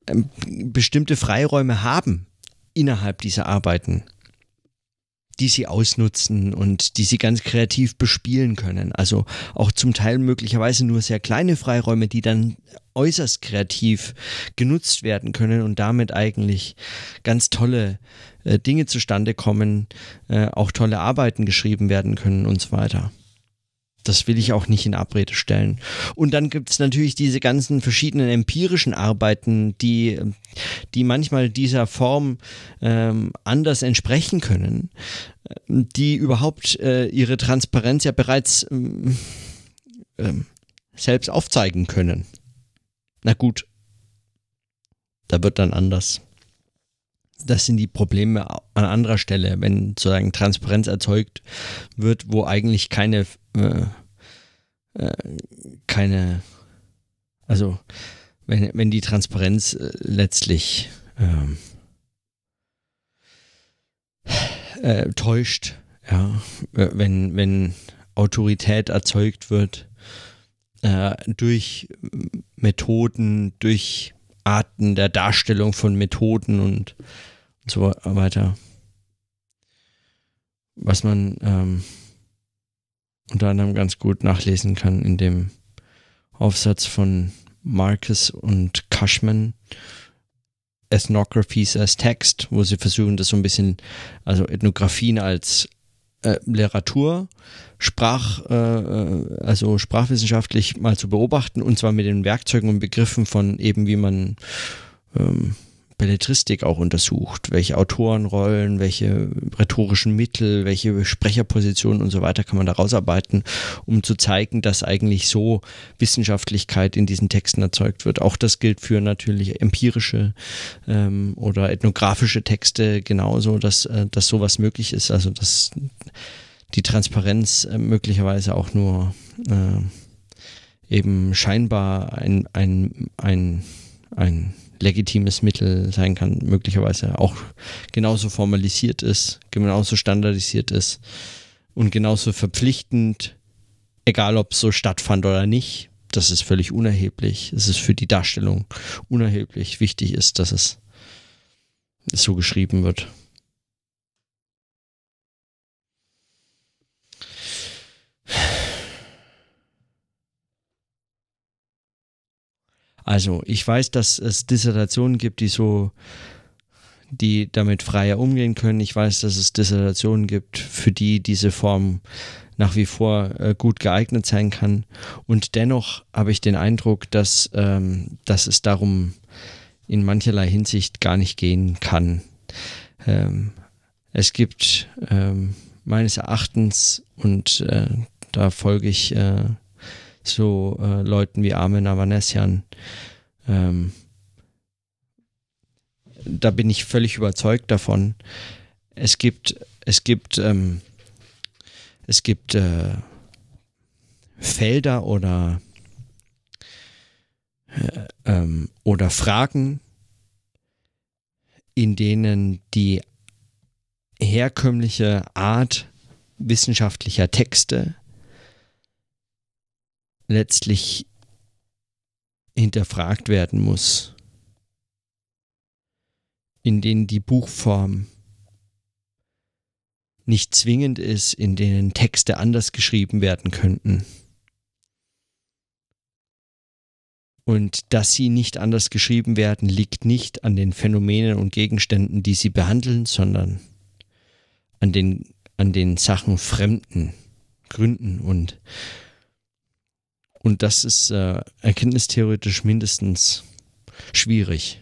ähm bestimmte Freiräume haben innerhalb dieser Arbeiten die sie ausnutzen und die sie ganz kreativ bespielen können. Also auch zum Teil möglicherweise nur sehr kleine Freiräume, die dann äußerst kreativ genutzt werden können und damit eigentlich ganz tolle äh, Dinge zustande kommen, äh, auch tolle Arbeiten geschrieben werden können und so weiter. Das will ich auch nicht in Abrede stellen. Und dann gibt es natürlich diese ganzen verschiedenen empirischen Arbeiten, die, die manchmal dieser Form ähm, anders entsprechen können, die überhaupt äh, ihre Transparenz ja bereits ähm, ähm, selbst aufzeigen können. Na gut, da wird dann anders. Das sind die Probleme an anderer Stelle, wenn sozusagen Transparenz erzeugt wird, wo eigentlich keine äh, äh, keine, also wenn, wenn die Transparenz äh, letztlich ähm, äh, täuscht, ja, wenn, wenn Autorität erzeugt wird äh, durch Methoden, durch Arten der Darstellung von Methoden und, und so weiter. Was man ähm, unter anderem ganz gut nachlesen kann in dem Aufsatz von Marcus und Cushman, Ethnographies as Text, wo sie versuchen, das so ein bisschen, also Ethnografien als äh, Literatur, Sprach, äh, äh, also sprachwissenschaftlich mal zu beobachten und zwar mit den Werkzeugen und Begriffen von eben wie man ähm, Belletristik auch untersucht, welche Autorenrollen, welche rhetorischen Mittel, welche Sprecherpositionen und so weiter kann man da rausarbeiten, um zu zeigen, dass eigentlich so Wissenschaftlichkeit in diesen Texten erzeugt wird. Auch das gilt für natürlich empirische ähm, oder ethnografische Texte genauso, dass, äh, dass sowas möglich ist. Also dass die Transparenz äh, möglicherweise auch nur äh, eben scheinbar ein, ein, ein, ein legitimes Mittel sein kann, möglicherweise auch genauso formalisiert ist, genauso standardisiert ist und genauso verpflichtend, egal ob es so stattfand oder nicht. Das ist völlig unerheblich. Es ist für die Darstellung unerheblich. Wichtig ist, dass es so geschrieben wird. Also ich weiß, dass es Dissertationen gibt, die so, die damit freier umgehen können. Ich weiß, dass es Dissertationen gibt, für die diese Form nach wie vor äh, gut geeignet sein kann. Und dennoch habe ich den Eindruck, dass, ähm, dass es darum in mancherlei Hinsicht gar nicht gehen kann. Ähm, es gibt ähm, meines Erachtens, und äh, da folge ich äh, so äh, Leuten wie Armin Avanesian. Ähm, da bin ich völlig überzeugt davon. Es gibt, es gibt, ähm, es gibt äh, Felder oder äh, ähm, oder Fragen, in denen die herkömmliche Art wissenschaftlicher Texte letztlich hinterfragt werden muss, in denen die Buchform nicht zwingend ist, in denen Texte anders geschrieben werden könnten. Und dass sie nicht anders geschrieben werden, liegt nicht an den Phänomenen und Gegenständen, die sie behandeln, sondern an den, an den Sachen fremden Gründen und und das ist äh, erkenntnistheoretisch mindestens schwierig.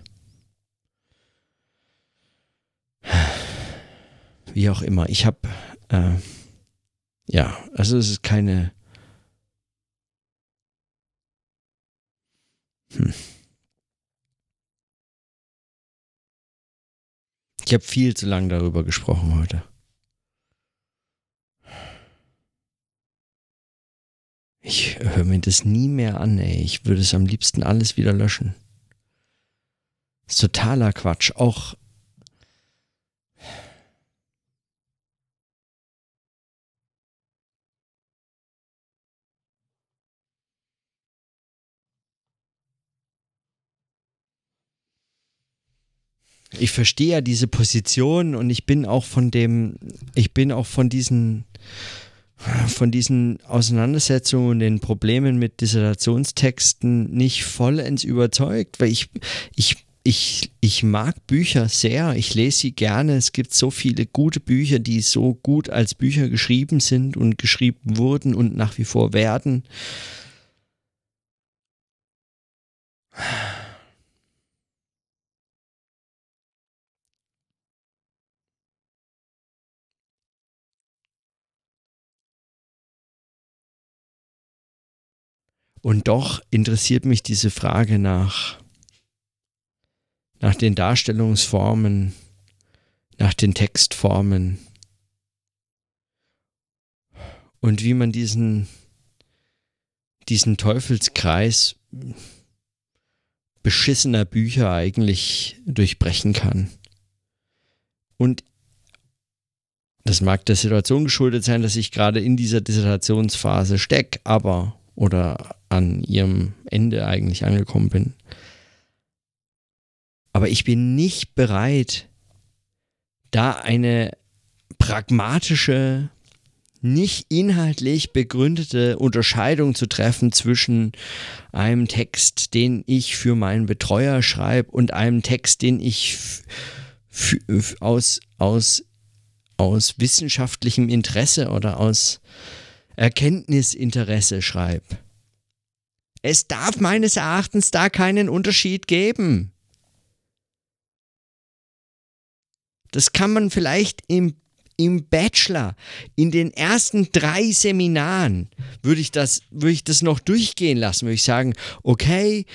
Wie auch immer. Ich habe, äh, ja, also es ist keine. Hm. Ich habe viel zu lange darüber gesprochen heute. Ich höre mir das nie mehr an, ey. Ich würde es am liebsten alles wieder löschen. Das ist totaler Quatsch. Auch ich verstehe ja diese Position und ich bin auch von dem, ich bin auch von diesen von diesen Auseinandersetzungen und den Problemen mit Dissertationstexten nicht vollends überzeugt, weil ich, ich, ich, ich mag Bücher sehr, ich lese sie gerne. Es gibt so viele gute Bücher, die so gut als Bücher geschrieben sind und geschrieben wurden und nach wie vor werden. Und doch interessiert mich diese Frage nach, nach den Darstellungsformen, nach den Textformen und wie man diesen, diesen Teufelskreis beschissener Bücher eigentlich durchbrechen kann. Und das mag der Situation geschuldet sein, dass ich gerade in dieser Dissertationsphase stecke, aber oder an ihrem Ende eigentlich angekommen bin. Aber ich bin nicht bereit, da eine pragmatische, nicht inhaltlich begründete Unterscheidung zu treffen zwischen einem Text, den ich für meinen Betreuer schreibe und einem Text, den ich aus, aus aus wissenschaftlichem Interesse oder aus Erkenntnisinteresse schreibe. Es darf meines Erachtens da keinen Unterschied geben. Das kann man vielleicht im, im Bachelor, in den ersten drei Seminaren, würde ich das, würde ich das noch durchgehen lassen, würde ich sagen, okay,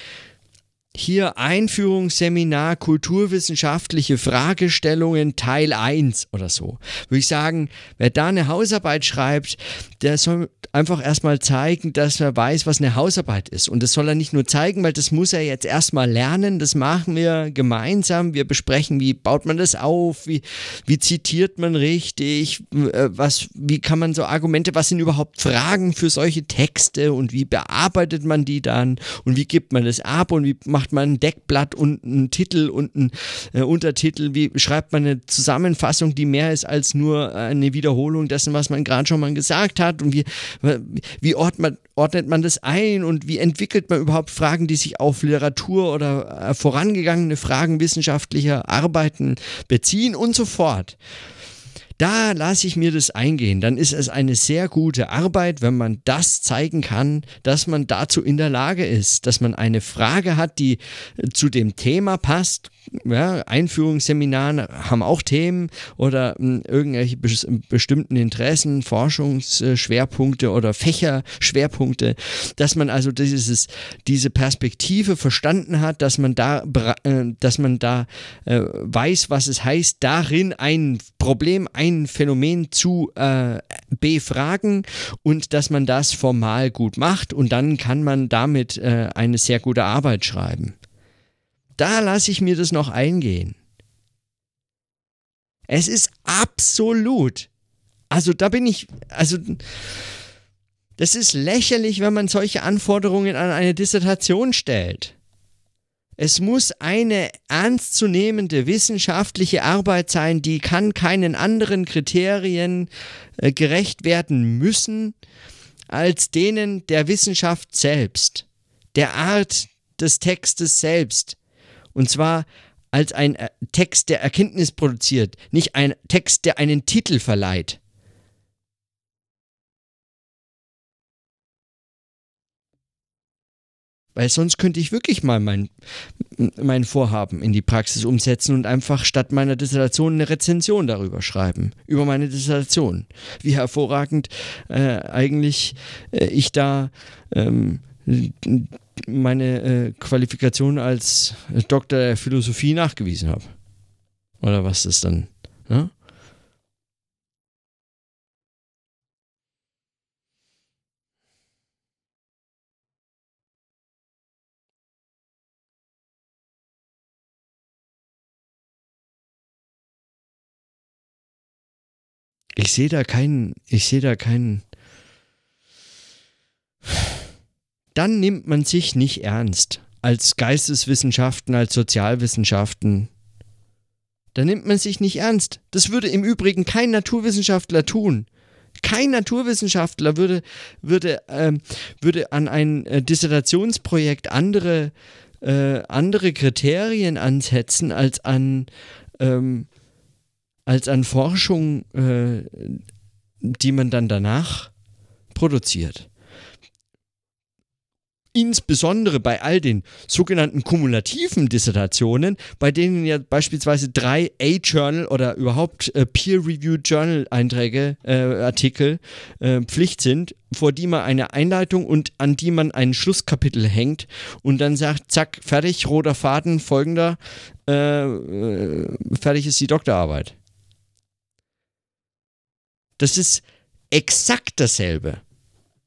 hier Einführungsseminar Kulturwissenschaftliche Fragestellungen Teil 1 oder so. Würde ich sagen, wer da eine Hausarbeit schreibt, der soll einfach erstmal zeigen, dass er weiß, was eine Hausarbeit ist. Und das soll er nicht nur zeigen, weil das muss er jetzt erstmal lernen. Das machen wir gemeinsam. Wir besprechen, wie baut man das auf, wie, wie zitiert man richtig, äh, was, wie kann man so Argumente, was sind überhaupt Fragen für solche Texte und wie bearbeitet man die dann und wie gibt man das ab und wie macht macht man ein Deckblatt und einen Titel und einen äh, Untertitel? Wie schreibt man eine Zusammenfassung, die mehr ist als nur eine Wiederholung dessen, was man gerade schon mal gesagt hat? Und wie, wie ordnet man, ordnet man das ein und wie entwickelt man überhaupt Fragen, die sich auf Literatur oder äh, vorangegangene Fragen wissenschaftlicher Arbeiten beziehen und so fort? Da lasse ich mir das eingehen. Dann ist es eine sehr gute Arbeit, wenn man das zeigen kann, dass man dazu in der Lage ist, dass man eine Frage hat, die zu dem Thema passt ja, Einführungsseminaren haben auch Themen oder mh, hm, irgendwelche bes bestimmten Interessen, Forschungsschwerpunkte oder Fächerschwerpunkte, dass man also dieses, diese Perspektive verstanden hat, dass man da, äh, dass man da äh, weiß, was es heißt, darin ein Problem, ein Phänomen zu äh, befragen und dass man das formal gut macht und dann kann man damit äh, eine sehr gute Arbeit schreiben. Da lasse ich mir das noch eingehen. Es ist absolut. Also da bin ich, also das ist lächerlich, wenn man solche Anforderungen an eine Dissertation stellt. Es muss eine ernstzunehmende wissenschaftliche Arbeit sein, die kann keinen anderen Kriterien äh, gerecht werden müssen als denen der Wissenschaft selbst, der Art des Textes selbst, und zwar als ein äh, Text, der Erkenntnis produziert, nicht ein Text, der einen Titel verleiht. Weil sonst könnte ich wirklich mal mein, mein Vorhaben in die Praxis umsetzen und einfach statt meiner Dissertation eine Rezension darüber schreiben, über meine Dissertation. Wie hervorragend äh, eigentlich äh, ich da ähm, meine äh, Qualifikation als Doktor der Philosophie nachgewiesen habe. Oder was ist dann? Ja? Ich sehe da keinen, ich sehe da keinen dann nimmt man sich nicht ernst. Als Geisteswissenschaften, als Sozialwissenschaften. Da nimmt man sich nicht ernst. Das würde im Übrigen kein Naturwissenschaftler tun. Kein Naturwissenschaftler würde, würde, äh, würde an ein äh, Dissertationsprojekt andere, äh, andere Kriterien ansetzen als an, ähm, als an Forschung, äh, die man dann danach produziert insbesondere bei all den sogenannten kumulativen Dissertationen, bei denen ja beispielsweise drei A-Journal oder überhaupt äh, Peer-Reviewed Journal-Einträge, äh, Artikel äh, Pflicht sind, vor die man eine Einleitung und an die man ein Schlusskapitel hängt und dann sagt, zack, fertig, roter Faden, folgender, äh, äh, fertig ist die Doktorarbeit. Das ist exakt dasselbe.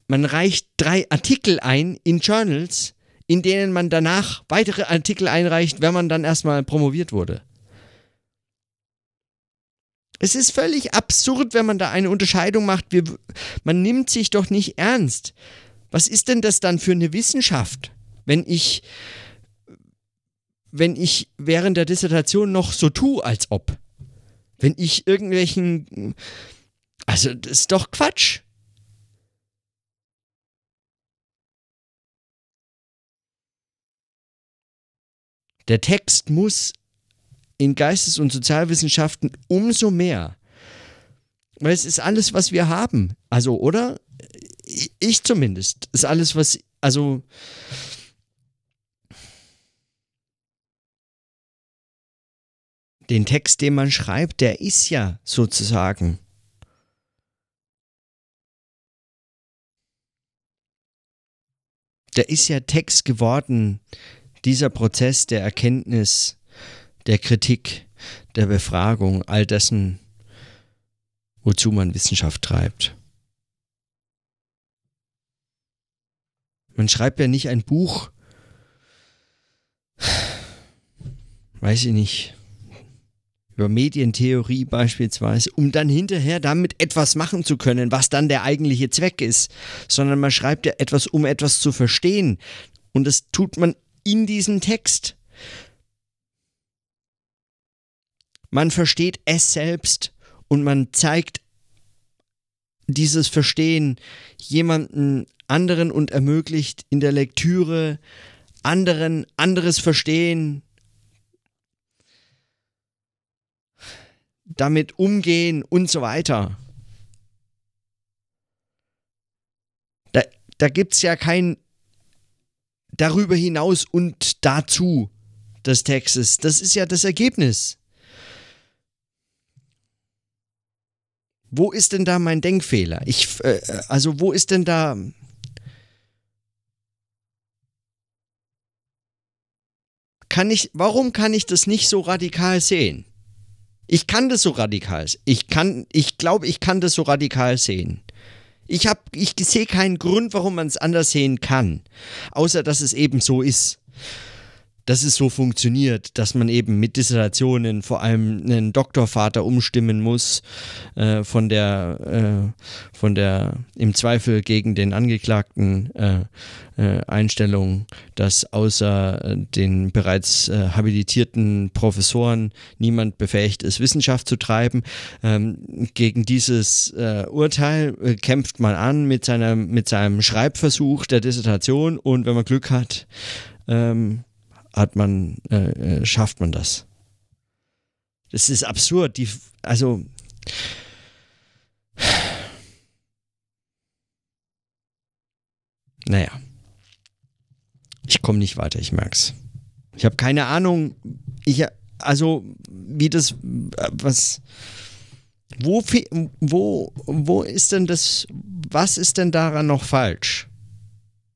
Man reicht drei Artikel ein in Journals, in denen man danach weitere Artikel einreicht, wenn man dann erstmal promoviert wurde. Es ist völlig absurd, wenn man da eine Unterscheidung macht. Wir, man nimmt sich doch nicht ernst. Was ist denn das dann für eine Wissenschaft, wenn ich, wenn ich während der Dissertation noch so tue, als ob? Wenn ich irgendwelchen. Also, das ist doch Quatsch. Der Text muss in Geistes- und Sozialwissenschaften umso mehr Weil es ist alles, was wir haben. Also, oder? Ich zumindest. Ist alles, was, also. Den Text, den man schreibt, der ist ja sozusagen der ist ja Text geworden, dieser Prozess der Erkenntnis, der Kritik, der Befragung, all dessen, wozu man Wissenschaft treibt. Man schreibt ja nicht ein Buch, weiß ich nicht, über Medientheorie beispielsweise, um dann hinterher damit etwas machen zu können, was dann der eigentliche Zweck ist, sondern man schreibt ja etwas, um etwas zu verstehen. Und das tut man in diesem Text. Man versteht es selbst und man zeigt dieses Verstehen jemanden anderen und ermöglicht in der Lektüre anderen anderes Verstehen, damit umgehen und so weiter. Da, da gibt es ja kein darüber hinaus und dazu des Textes. Das ist ja das Ergebnis. Wo ist denn da mein Denkfehler? Ich, äh, also wo ist denn da... Kann ich, warum kann ich das nicht so radikal sehen? Ich kann das so radikal. Ich kann, ich glaube, ich kann das so radikal sehen. Ich habe, ich sehe keinen Grund, warum man es anders sehen kann, außer dass es eben so ist dass es so funktioniert, dass man eben mit Dissertationen vor allem einen Doktorvater umstimmen muss äh, von der äh, von der im Zweifel gegen den Angeklagten äh, äh Einstellung, dass außer den bereits äh, habilitierten Professoren niemand befähigt ist, Wissenschaft zu treiben. Ähm, gegen dieses äh, Urteil kämpft man an mit seiner mit seinem Schreibversuch der Dissertation und wenn man Glück hat ähm, hat man, äh, äh, schafft man das. Das ist absurd. Die, also, naja. Ich komme nicht weiter, ich merk's. Ich habe keine Ahnung, ich, also, wie das, was, wo, wo, wo ist denn das, was ist denn daran noch falsch?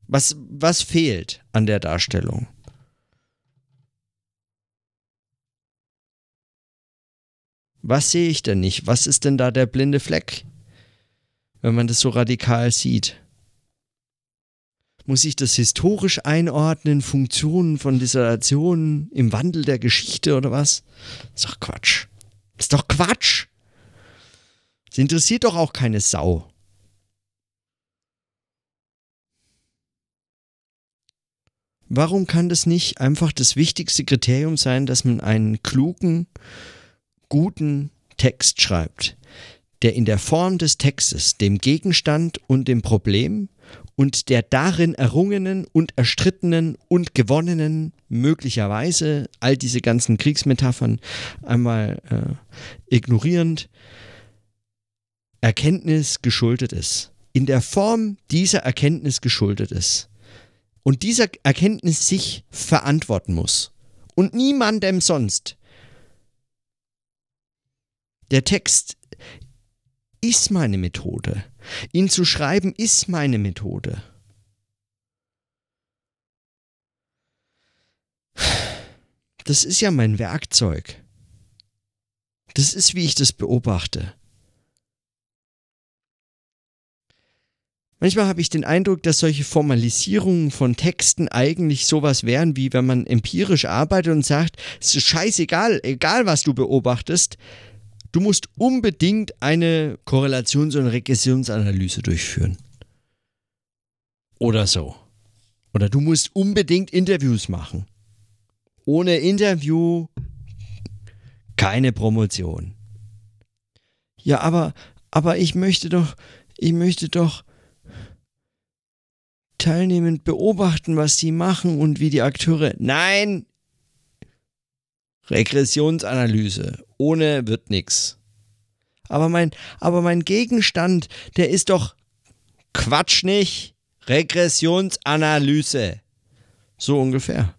Was, was fehlt an der Darstellung? Was sehe ich denn nicht? Was ist denn da der blinde Fleck? Wenn man das so radikal sieht. Muss ich das historisch einordnen, Funktionen von Dissertationen im Wandel der Geschichte oder was? Ist doch Quatsch. Ist doch Quatsch. Das interessiert doch auch keine Sau. Warum kann das nicht einfach das wichtigste Kriterium sein, dass man einen klugen, guten Text schreibt, der in der Form des Textes dem Gegenstand und dem Problem und der darin errungenen und erstrittenen und gewonnenen, möglicherweise all diese ganzen Kriegsmetaphern einmal äh, ignorierend, Erkenntnis geschuldet ist. In der Form dieser Erkenntnis geschuldet ist. Und dieser Erkenntnis sich verantworten muss. Und niemandem sonst. Der Text ist meine Methode. Ihn zu schreiben ist meine Methode. Das ist ja mein Werkzeug. Das ist, wie ich das beobachte. Manchmal habe ich den Eindruck, dass solche Formalisierungen von Texten eigentlich sowas wären, wie wenn man empirisch arbeitet und sagt, es ist scheißegal, egal was du beobachtest, Du musst unbedingt eine Korrelations- und Regressionsanalyse durchführen. Oder so. Oder du musst unbedingt Interviews machen. Ohne Interview keine Promotion. Ja, aber, aber ich möchte doch, ich möchte doch teilnehmend beobachten, was die machen und wie die Akteure. Nein, Regressionsanalyse. Ohne wird nichts. Aber mein, aber mein Gegenstand, der ist doch Quatsch nicht. Regressionsanalyse. So ungefähr.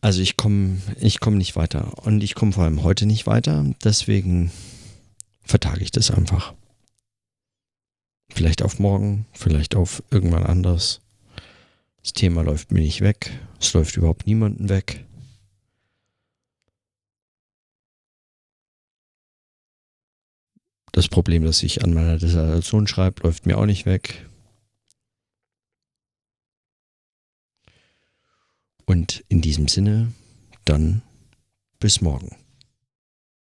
Also ich komme ich komm nicht weiter und ich komme vor allem heute nicht weiter. Deswegen vertage ich das einfach. Vielleicht auf morgen, vielleicht auf irgendwann anders. Das Thema läuft mir nicht weg. Es läuft überhaupt niemanden weg. Das Problem, das ich an meiner Dissertation schreibe, läuft mir auch nicht weg. Und in diesem Sinne, dann bis morgen.